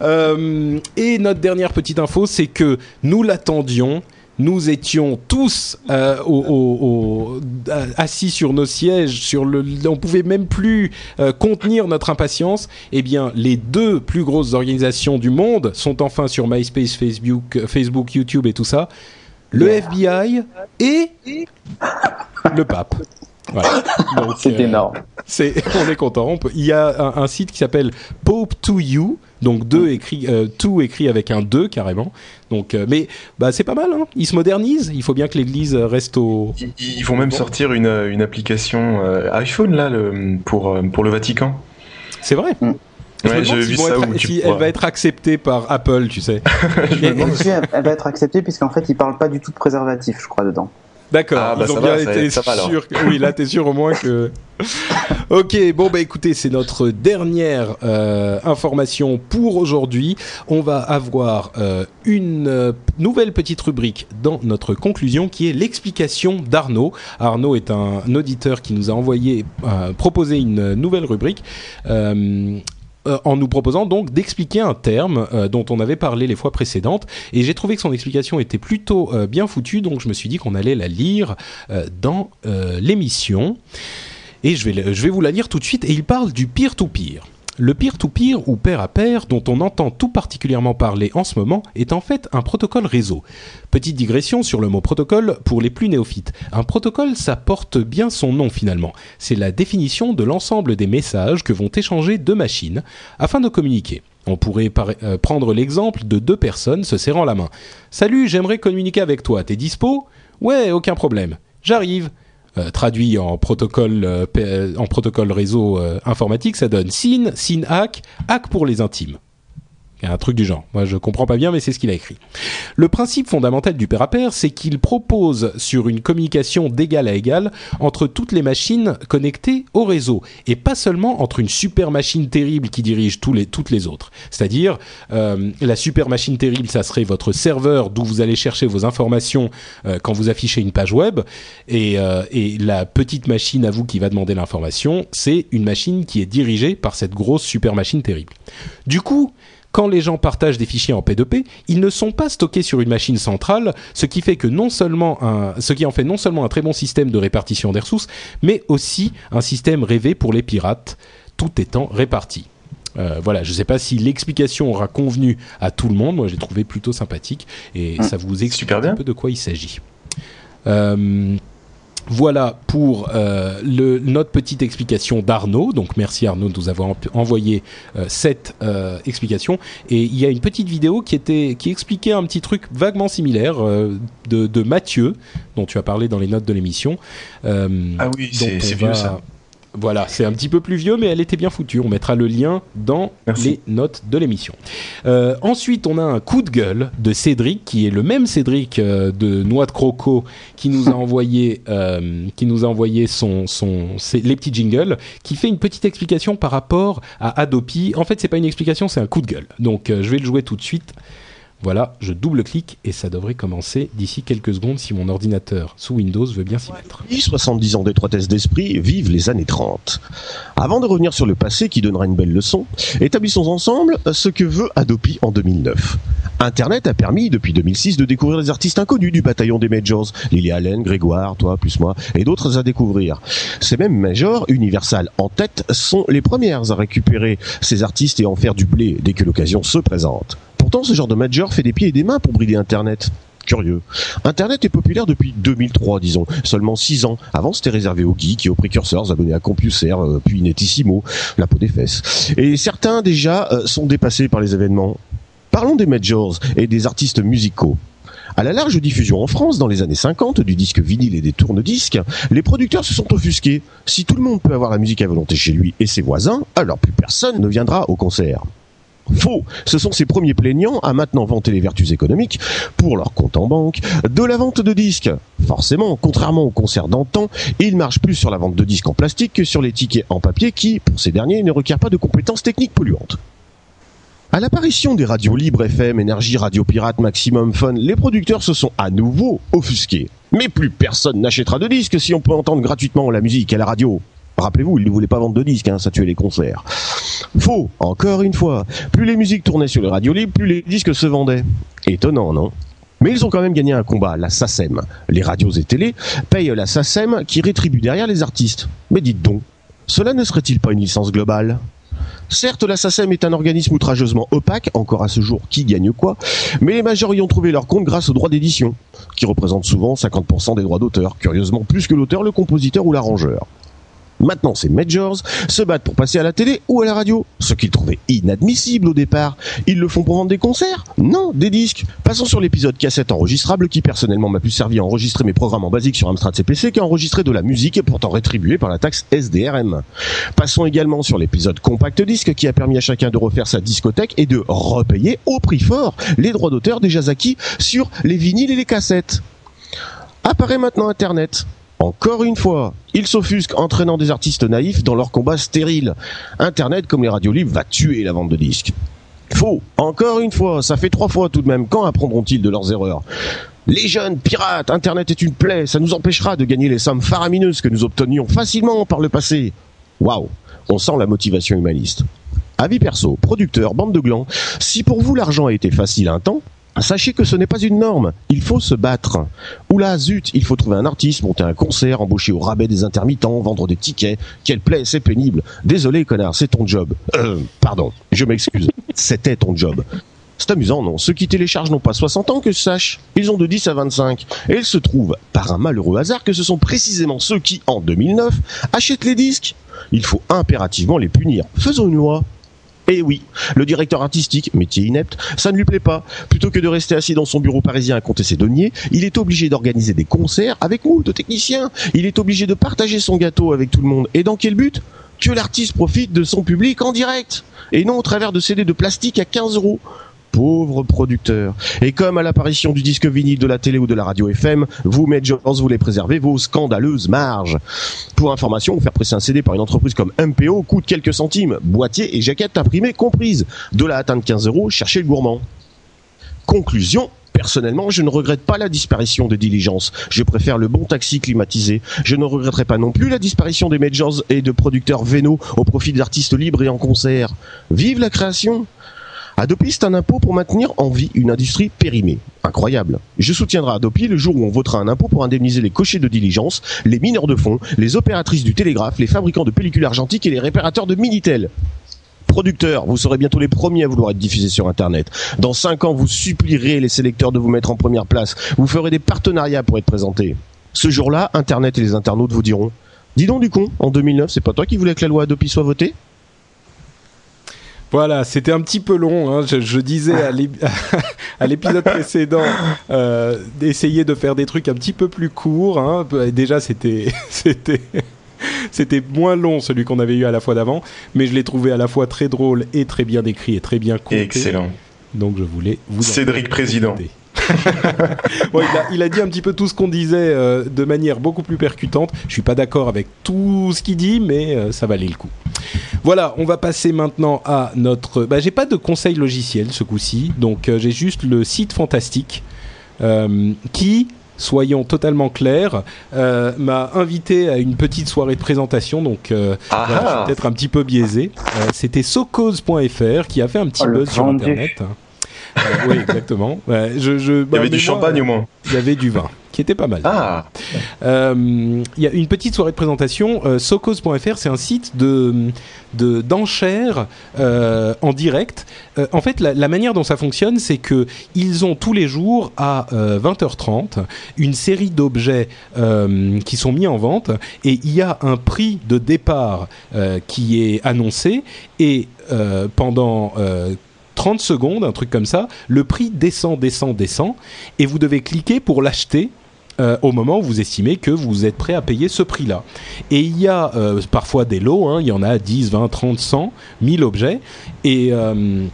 Euh, et notre dernière petite info, c'est que nous l'attendions. Nous étions tous euh, au- au- au- euh, assis sur nos sièges, sur le, on pouvait même plus euh, contenir notre impatience. Eh bien, les deux plus grosses organisations du monde sont enfin sur MySpace, Facebook, Facebook, YouTube et tout ça. Le FBI et le pape. Voilà. <coughs> Donc, C'est euh, énorme. c'est, <laughs> on est content. On peut- il y a un, un site qui s'appelle Pope to You, donc deux écrit, euh, to écrit avec un 2 carrément. Donc, euh, mais bah c'est pas mal. Hein. Ils se modernisent. Il faut bien que l'Église reste au. Ils, ils vont même sortir une, une application euh, iPhone là le, pour, pour le Vatican. C'est vrai. Mm. Je me Ouais, demande j'ai s'ils vu vont ça être- où tu si elle va être acceptée par Apple, tu sais. <laughs> Et là-dessus, elle, elle va être acceptée puisqu'en fait, il parle pas du tout de préservatif, je crois, dedans. D'accord, Ah, bah, ils ont bien va, été sûrs. que- Oui, là, t'es sûr au moins que. <laughs> ok, bon bah écoutez, c'est notre dernière euh, information pour aujourd'hui. On va avoir euh, une euh, nouvelle petite rubrique dans notre conclusion qui est l'explication d'Arnaud. Arnaud est un auditeur qui nous a envoyé euh, proposé une nouvelle rubrique. Euh, en nous proposant donc d'expliquer un terme euh, dont on avait parlé les fois précédentes et j'ai trouvé que son explication était plutôt euh, bien foutue donc je me suis dit qu'on allait la lire dans l'émission et je vais, je vais vous la lire tout de suite et il parle du peer-to-peer. Le peer-to-peer ou pair à pair dont on entend tout particulièrement parler en ce moment est en fait un protocole réseau. Petite digression sur le mot protocole pour les plus néophytes. Un protocole, ça porte bien son nom finalement. C'est la définition de l'ensemble des messages que vont échanger deux machines afin de communiquer. On pourrait euh, prendre l'exemple de deux personnes se serrant la main. Salut, j'aimerais communiquer avec toi. T'es dispo Ouais, aucun problème. J'arrive. Euh, traduit en protocole, euh, euh, en protocole réseau informatique, ça donne SYN hack, hack pour les intimes. Un truc du genre. Moi, je comprends pas bien, mais c'est ce qu'il a écrit. Le principe fondamental du pair à pair, c'est qu'il propose sur une communication d'égal à égal entre toutes les machines connectées au réseau, et pas seulement entre une super machine terrible qui dirige tous les, toutes les autres. C'est-à-dire, euh, la super machine terrible, ça serait votre serveur d'où vous allez chercher vos informations euh, quand vous affichez une page web, euh, et la petite machine à vous qui va demander l'information, c'est une machine qui est dirigée par cette grosse super machine terrible. Du coup, quand les gens partagent des fichiers en P2P, ils ne sont pas stockés sur une machine centrale, ce qui fait que non seulement un, ce qui en fait non seulement un très bon système de répartition des ressources, mais aussi un système rêvé pour les pirates, tout étant réparti. Euh, voilà, je ne sais pas si l'explication aura convenu à tout le monde. Moi, j'ai trouvé plutôt sympathique et Mmh. ça vous explique un bien. peu de quoi il s'agit. Euh, voilà pour euh, le, notre petite explication d'Arnaud. Donc merci Arnaud de nous avoir en- envoyé euh, cette euh, explication. Et il y a une petite vidéo qui était qui expliquait un petit truc vaguement similaire euh, de, de Mathieu dont tu as parlé dans les notes de l'émission. Euh, Ah oui, c'est vieux ça. Voilà, c'est un petit peu plus vieux, mais elle était bien foutue. On mettra le lien dans Merci. les notes de l'émission. Euh, ensuite, on a un coup de gueule de Cédric, qui est le même Cédric euh, de Noix de Croco, qui nous a <laughs> envoyé, euh, qui nous a envoyé son, son, ses- les petits jingles, qui fait une petite explication par rapport à Adopi. En fait, c'est pas une explication, c'est un coup de gueule. Donc, je vais le jouer tout de suite. Voilà, je double-clique et ça devrait commencer d'ici quelques secondes si mon ordinateur sous Windows veut bien s'y mettre. 70 ans d'étroitesse d'esprit vivent les années 30. Avant de revenir sur le passé qui donnera une belle leçon, établissons ensemble ce que veut Adopi en 2009. Internet a permis depuis 2006 de découvrir les artistes inconnus du bataillon des majors, Lily Allen, Grégoire, toi plus moi, et d'autres à découvrir. Ces mêmes majors, Universal en tête, sont les premières à récupérer ces artistes et en faire du blé dès que l'occasion se présente. Pourtant, ce genre de major fait des pieds et des mains pour brider Internet. Curieux. Internet est populaire depuis 2003, disons. Seulement 6 ans. Avant, c'était réservé aux geeks et aux précurseurs abonnés à CompuServe, euh, puis Netissimo, la peau des fesses. Et certains, déjà, euh, sont dépassés par les événements. Parlons des majors et des artistes musicaux. À la large diffusion en France dans les années 50 du disque vinyle et des tourne-disques, les producteurs se sont offusqués. Si tout le monde peut avoir la musique à volonté chez lui et ses voisins, alors plus personne ne viendra au concert. Faux. Ce sont ces premiers plaignants à maintenant vanter les vertus économiques pour leur compte en banque de la vente de disques. Forcément, contrairement aux concerts d'antan, ils marchent plus sur la vente de disques en plastique que sur les tickets en papier qui, pour ces derniers, ne requièrent pas de compétences techniques polluantes. À l'apparition des radios libres FM, Énergie, Radio Pirate, Maximum Fun, les producteurs se sont à nouveau offusqués. Mais plus personne n'achètera de disques si on peut entendre gratuitement la musique à la radio. Rappelez-vous, ils ne voulaient pas vendre de disques, hein, ça tuait les concerts. Faux, encore une fois. Plus les musiques tournaient sur les radios libres, plus les disques se vendaient. Étonnant, non? Mais ils ont quand même gagné un combat, la SACEM. Les radios et télé payent la SACEM qui rétribue derrière les artistes. Mais dites donc, cela ne serait-il pas une licence globale? Certes, la SACEM est un organisme outrageusement opaque, encore à ce jour qui gagne quoi, mais les majors y ont trouvé leur compte grâce aux droits d'édition, qui représentent souvent 50% des droits d'auteur, curieusement plus que l'auteur, le compositeur ou l'arrangeur. Maintenant, ces majors se battent pour passer à la télé ou à la radio, ce qu'ils trouvaient inadmissible au départ. Ils le font pour vendre des concerts? Non, des disques. Passons sur l'épisode cassette enregistrable qui personnellement m'a plus servi à enregistrer mes programmes en basique sur Amstrad CPC qu'à enregistrer de la musique et pourtant rétribuée par la taxe SDRM. Passons également sur l'épisode compact disque qui a permis à chacun de refaire sa discothèque et de repayer au prix fort les droits d'auteur déjà acquis sur les vinyles et les cassettes. Apparaît maintenant Internet. Encore une fois, ils s'offusquent entraînant des artistes naïfs dans leur combat stérile. Internet, comme les radios libres, va tuer la vente de disques. Faux. Encore une fois, ça fait trois fois tout de même. Quand apprendront-ils de leurs erreurs? Les jeunes pirates, Internet est une plaie, ça nous empêchera de gagner les sommes faramineuses que nous obtenions facilement par le passé. Waouh, on sent la motivation humaniste. Avis perso, producteur, bande de glands, si pour vous l'argent a été facile un temps, Sachez que ce n'est pas une norme, il faut se battre. Oula, zut, il faut trouver un artiste, monter un concert, embaucher au rabais des intermittents, vendre des tickets. Quelle plaie, c'est pénible. Désolé, connard, c'est ton job. Euh, pardon, je m'excuse. C'était ton job. C'est amusant, non? Ceux qui téléchargent n'ont pas 60 ans, que je sache. Ils ont de 10 à 25. Et il se trouve, par un malheureux hasard, que ce sont précisément ceux qui, en 2009, achètent les disques. Il faut impérativement les punir. Faisons une loi. Et oui, le directeur artistique, métier inepte, ça ne lui plaît pas. Plutôt que de rester assis dans son bureau parisien à compter ses deniers, il est obligé d'organiser des concerts avec moult techniciens. Il est obligé de partager son gâteau avec tout le monde. Et dans quel but? Que l'artiste profite de son public en direct. Et non au travers de CD de plastique à 15 euros. Pauvre producteur. Et comme à l'apparition du disque vinyle de la télé ou de la radio FM, vous, Majors, voulez préserver vos scandaleuses marges. Pour information, faire presser un CD par une entreprise comme MPO coûte quelques centimes, boîtier et jaquette imprimée comprises. De là à atteindre 15 euros, cherchez le gourmand. Conclusion, Personnellement, je ne regrette pas la disparition des diligences. Je préfère le bon taxi climatisé. Je ne regretterai pas non plus la disparition des majors et de producteurs vénaux au profit d'artistes libres et en concert. Vive la création Adopi, c'est un impôt pour maintenir en vie une industrie périmée. Incroyable. Je soutiendrai Adopi le jour où on votera un impôt pour indemniser les cochers de diligence, les mineurs de fonds, les opératrices du télégraphe, les fabricants de pellicules argentiques et les réparateurs de Minitel. producteurs, vous serez bientôt les premiers à vouloir être diffusés sur Internet. Dans 5 ans, vous supplierez les sélecteurs de vous mettre en première place. Vous ferez des partenariats pour être présentés. Ce jour-là, Internet et les internautes vous diront Dis donc du con, en 2009, c'est pas toi qui voulais que la loi Adopi soit votée? Voilà, c'était un petit peu long. Hein. Je, disais <laughs> à l'épisode précédent euh, d'essayer de faire des trucs un petit peu plus courts. Hein. Déjà, <laughs> c'était c'était moins long celui qu'on avait eu à la fois d'avant, mais je l'ai trouvé à la fois très drôle et très bien écrit et très bien compté. Excellent. Donc je voulais vous Cédric Président. Il, a, dit un petit peu tout ce qu'on disait euh, de manière beaucoup plus percutante. Je suis pas d'accord avec tout ce qu'il dit, mais euh, ça valait le coup. Voilà, on va passer maintenant à notre. Bah, j'ai pas de conseil logiciel ce coup-ci, donc euh, j'ai juste le site fantastique qui soyons totalement clairs, m'a invité à une petite soirée de présentation, donc ah je suis peut-être un petit peu biaisé. C'était socause.fr qui a fait un petit oh, buzz sur Internet. Euh, oui, exactement. je, je, il y avait du champagne au moins. Il y avait du vin qui était pas mal. Ah. Euh, il y a une petite soirée de présentation. Euh, Socos.fr, c'est un site de d'enchères euh, en direct. En fait, la, la, manière dont ça fonctionne, c'est que ils ont tous les jours à 20h30 une série d'objets qui sont mis en vente et il y a un prix de départ qui est annoncé et pendant 30 secondes, un truc comme ça, le prix descend, descend, descend, et vous devez cliquer pour l'acheter. Euh, au moment où vous estimez que vous êtes prêt à payer ce prix-là. Et il y a euh, parfois des lots, hein, il y en a 10, 20, 30, 100, 1000 objets, et euh,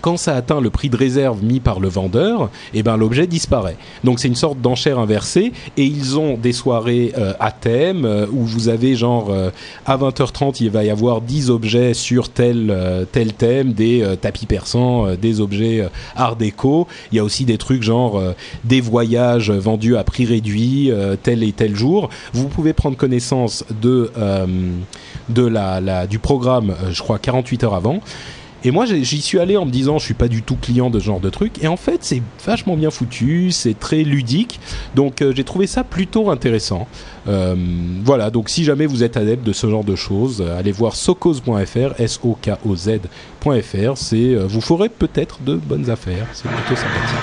quand ça atteint le prix de réserve mis par le vendeur, eh ben l'objet disparaît. Donc c'est une sorte d'enchère inversée et ils ont des soirées euh, à thème euh, où vous avez genre euh, à 20h30 il va y avoir 10 objets sur tel tel thème, des tapis persans, des objets art déco. Il y a aussi des trucs genre des voyages vendus à prix réduit tel et tel jour. Vous pouvez prendre connaissance de de la, du programme, je crois 48 heures avant. Et moi, j'y suis allé en me disant, je suis pas du tout client de ce genre de truc. Et en fait, c'est vachement bien foutu, c'est très ludique. Donc, euh, j'ai trouvé ça plutôt intéressant. Euh, voilà, donc si jamais vous êtes adepte de ce genre de choses, euh, allez voir socose.fr, S-O-K-O-Z.fr. C'est, vous ferez peut-être de bonnes affaires. C'est plutôt sympathique.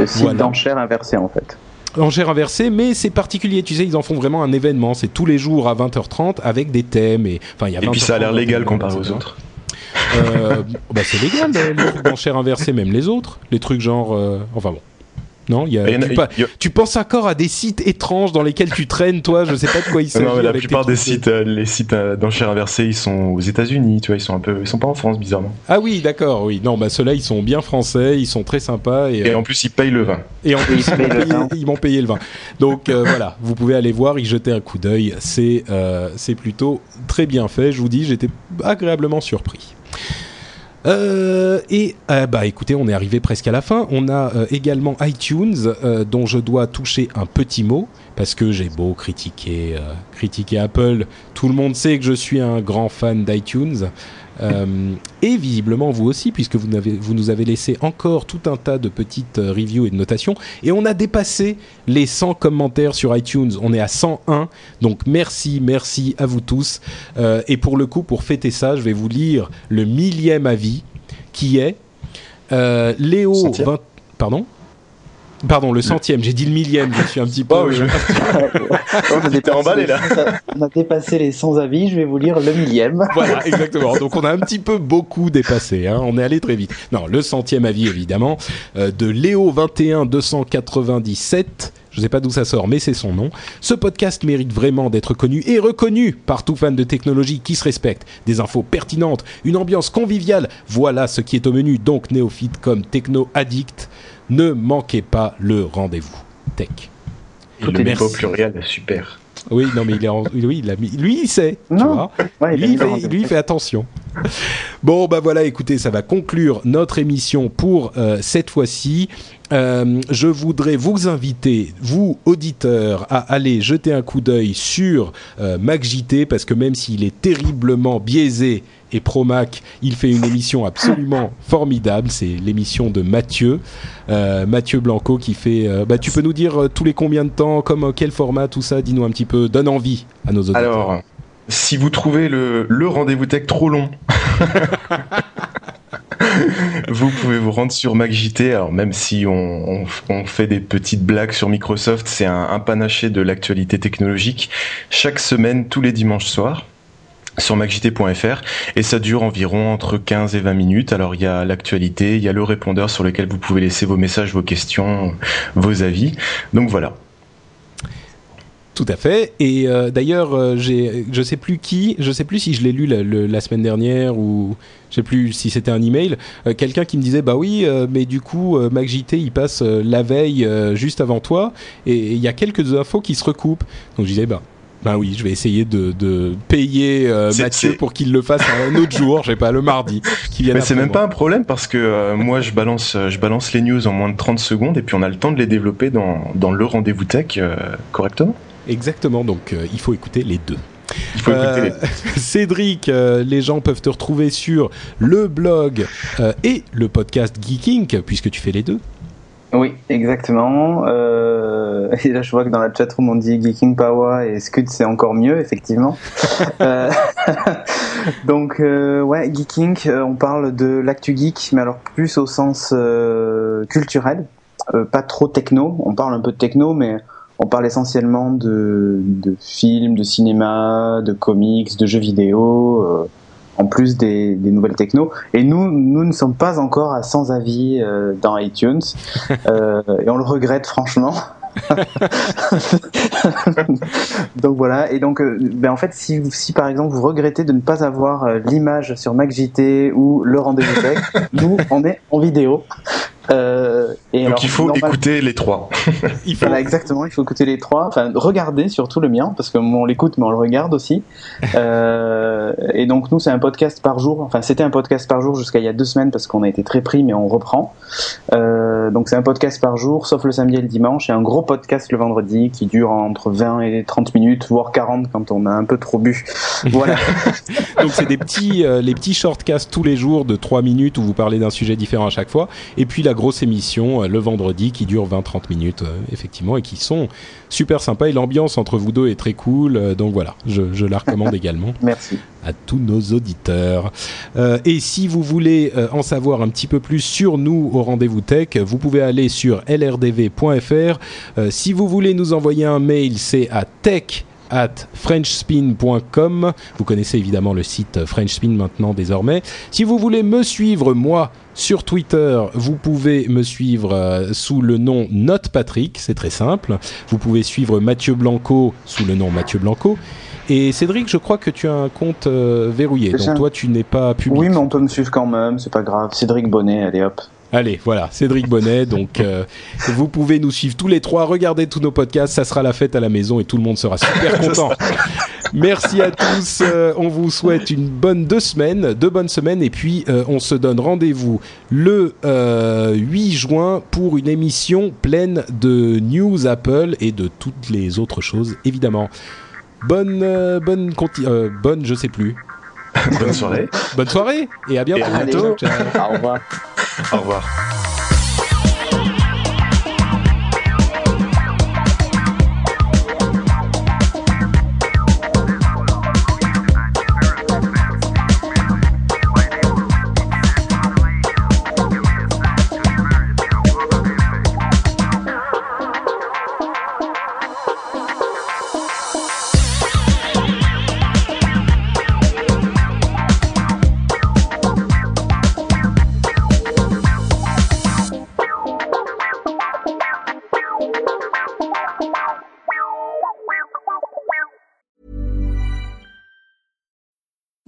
Le site d'enchères inversé, en fait enchères inversées, mais c'est particulier. Tu sais, ils en font vraiment un événement. C'est tous les jours à 20h30 avec des thèmes et enfin il y a. Et puis ça a l'air légal comparé aux autres. Euh, bah c'est légal, les trucs d'enchères inversées, même les autres. Les trucs genre. Euh, enfin bon. Non, y a, tu, penses encore à des sites étranges dans lesquels tu traînes, toi Je sais pas de quoi il <laughs> s'agit. Non, mais la plupart des sites, euh, les sites d'enchères inversées, ils sont aux États-Unis, tu vois, ils sont un peu, ils sont pas en France, bizarrement. Ah oui, d'accord, oui. Non, bah ceux-là, ils sont bien français, ils sont très sympas et, et en plus ils payent le vin. Et en plus ils m'ont payé, le vin. Donc voilà, vous pouvez aller voir, y jeter un coup d'œil. C'est c'est plutôt très bien fait. Je vous dis, j'étais agréablement surpris. Euh, et euh, bah écoutez, on est arrivé presque à la fin. On a euh, également iTunes, dont je dois toucher un petit mot parce que j'ai beau critiquer, critiquer Apple. Tout le monde sait que je suis un grand fan d'iTunes. Euh, et visiblement vous aussi, puisque vous, avez, vous nous avez laissé encore tout un tas de petites euh, reviews et de notations. Et on a dépassé les 100 commentaires sur iTunes. On est à 101. Donc merci, merci à vous tous. Euh, et pour le coup, pour fêter ça, je vais vous lire le millième avis qui est Léo 20... Pardon? Pardon, le centième, j'ai dit le millième, je suis un petit peu... Oh, je... on, emballé, là. on a dépassé les 100 avis, je vais vous lire le millième. <laughs> voilà, exactement. Donc on a un petit peu beaucoup dépassé, hein. on est allé très vite. Non, le centième avis, évidemment, euh, de Léo 21 297 je ne sais pas d'où ça sort, mais c'est son nom. Ce podcast mérite vraiment d'être connu et reconnu par tout fan de technologie qui se respecte. Des infos pertinentes, une ambiance conviviale, voilà ce qui est au menu. Donc néophyte comme techno addict, ne manquez pas le rendez-vous tech. Tout est au pluriel, super. Oui, non, mais il est oui, il a mis... lui, il sait, tu vois. lui, il fait, lui, il fait attention. <laughs> bon, bah voilà, écoutez, ça va conclure notre émission pour euh, cette fois-ci. Euh, je voudrais vous inviter, vous auditeurs, à aller jeter un coup d'œil sur euh, MacJT parce que même s'il est terriblement biaisé et pro Mac, il fait une émission absolument <laughs> formidable. C'est l'émission de Mathieu, euh, Mathieu Blanco qui fait. Euh, bah, tu peux nous dire tous les combien de temps, comme quel format, tout ça? Dis-nous un petit peu, donne envie à nos auditeurs. Alors, Si vous trouvez le, rendez-vous tech trop long, <laughs> vous pouvez vous rendre sur MacJT. Alors même si on, fait des petites blagues sur Microsoft, c'est un, un panaché de l'actualité technologique chaque semaine, tous les dimanches soirs sur macjt.fr et ça dure environ entre 15 et 20 minutes. Alors il y a l'actualité, il y a le répondeur sur lequel vous pouvez laisser vos messages, vos questions, vos avis. Donc voilà. Tout à fait. Et euh, d'ailleurs, euh, j'ai, je sais plus qui, je sais plus si je l'ai lu la, semaine dernière ou je sais plus si c'était un email. Euh, quelqu'un qui me disait bah oui, mais du coup MacJT il passe la veille juste avant toi et il y a quelques infos qui se recoupent. Donc je disais bah ben oui, je vais essayer de, de payer euh, Mathieu pour qu'il le fasse un autre jour, je sais pas, le mardi. Mais c'est même pas un problème parce que euh, moi je balance, je balance les news en moins de 30 secondes et puis on a le temps de les développer dans, dans le rendez-vous tech euh, correctement. Exactement, donc il faut écouter les deux. Il faut écouter les... <laughs> Cédric, les gens peuvent te retrouver sur le blog et le podcast Geeking, puisque tu fais les deux. Oui, exactement. Euh, <laughs> et là, je vois que dans la chatroom, on dit Geeking Power et Scud, c'est encore mieux, effectivement. <laughs> euh, donc, euh, ouais, Geeking, euh, on parle de l'actu geek, mais alors plus au sens euh, culturel, pas trop techno. On parle un peu de techno, mais on parle essentiellement de, de films, de cinéma, de comics, de jeux vidéo en plus des, des, nouvelles techno. Et nous, nous ne sommes pas encore à 100 avis euh, dans iTunes. <laughs> Euh, et on le regrette franchement. <laughs> donc voilà, et donc euh, ben en fait si, si par exemple vous regrettez de ne pas avoir euh, l'image sur MacJT ou le rendez-vous tech, <laughs> nous on est en vidéo. Euh, et donc il faut écouter les trois. <laughs> il faut... Voilà, exactement, il faut écouter les trois. Enfin, regarder surtout le mien, parce qu'on l'écoute, mais on le regarde aussi. <laughs> Euh, et donc nous, c'est un podcast par jour. Enfin, c'était un podcast par jour jusqu'à il y a deux semaines, parce qu'on a été très pris, mais on reprend. Euh, donc c'est un podcast par jour, sauf le samedi et le dimanche, et un gros podcast le vendredi qui dure entre 20 et 30 minutes, voire 40 quand on a un peu trop bu. Voilà. <laughs> Donc c'est des petits, euh, les petits shortcasts tous les jours de 3 minutes où vous parlez d'un sujet différent à chaque fois. Et puis la grosse émission euh, le vendredi qui dure 20-30 minutes, euh, effectivement, et qui sont super sympas. Et l'ambiance entre vous deux est très cool. donc voilà, je, je la recommande <laughs> également. Merci. À tous nos auditeurs. et si vous voulez en savoir un petit peu plus sur nous au rendez-vous tech, vous pouvez aller sur lrdv.fr. si vous voulez nous envoyer un mail, c'est à tech at frenchspin.com. Vous connaissez évidemment le site Frenchspin maintenant désormais. Si vous voulez me suivre, moi, sur Twitter, vous pouvez me suivre euh, sous le nom NotePatrick, c'est très simple. Vous pouvez suivre Mathieu Blanco sous le nom Mathieu Blanco. Et Cédric, je crois que tu as un compte euh, verrouillé, donc toi tu n'es pas public. Oui, mais on peut me suivre quand même, c'est pas grave. Cédric Bonnet, allez hop. Allez, voilà, Cédric Bonnet. Donc, euh, vous pouvez nous suivre tous les trois, regarder tous nos podcasts. Ça sera la fête à la maison et tout le monde sera super <laughs> content. Merci à tous. Euh, on vous souhaite une bonne deux semaines, deux bonnes semaines, et puis euh, on se donne rendez-vous le 8 juin pour une émission pleine de news Apple et de toutes les autres choses, évidemment. Bonne, bonne, bonne, je sais plus. Bonne soirée. Bonne soirée et à bientôt. à bientôt. Au revoir. Au revoir.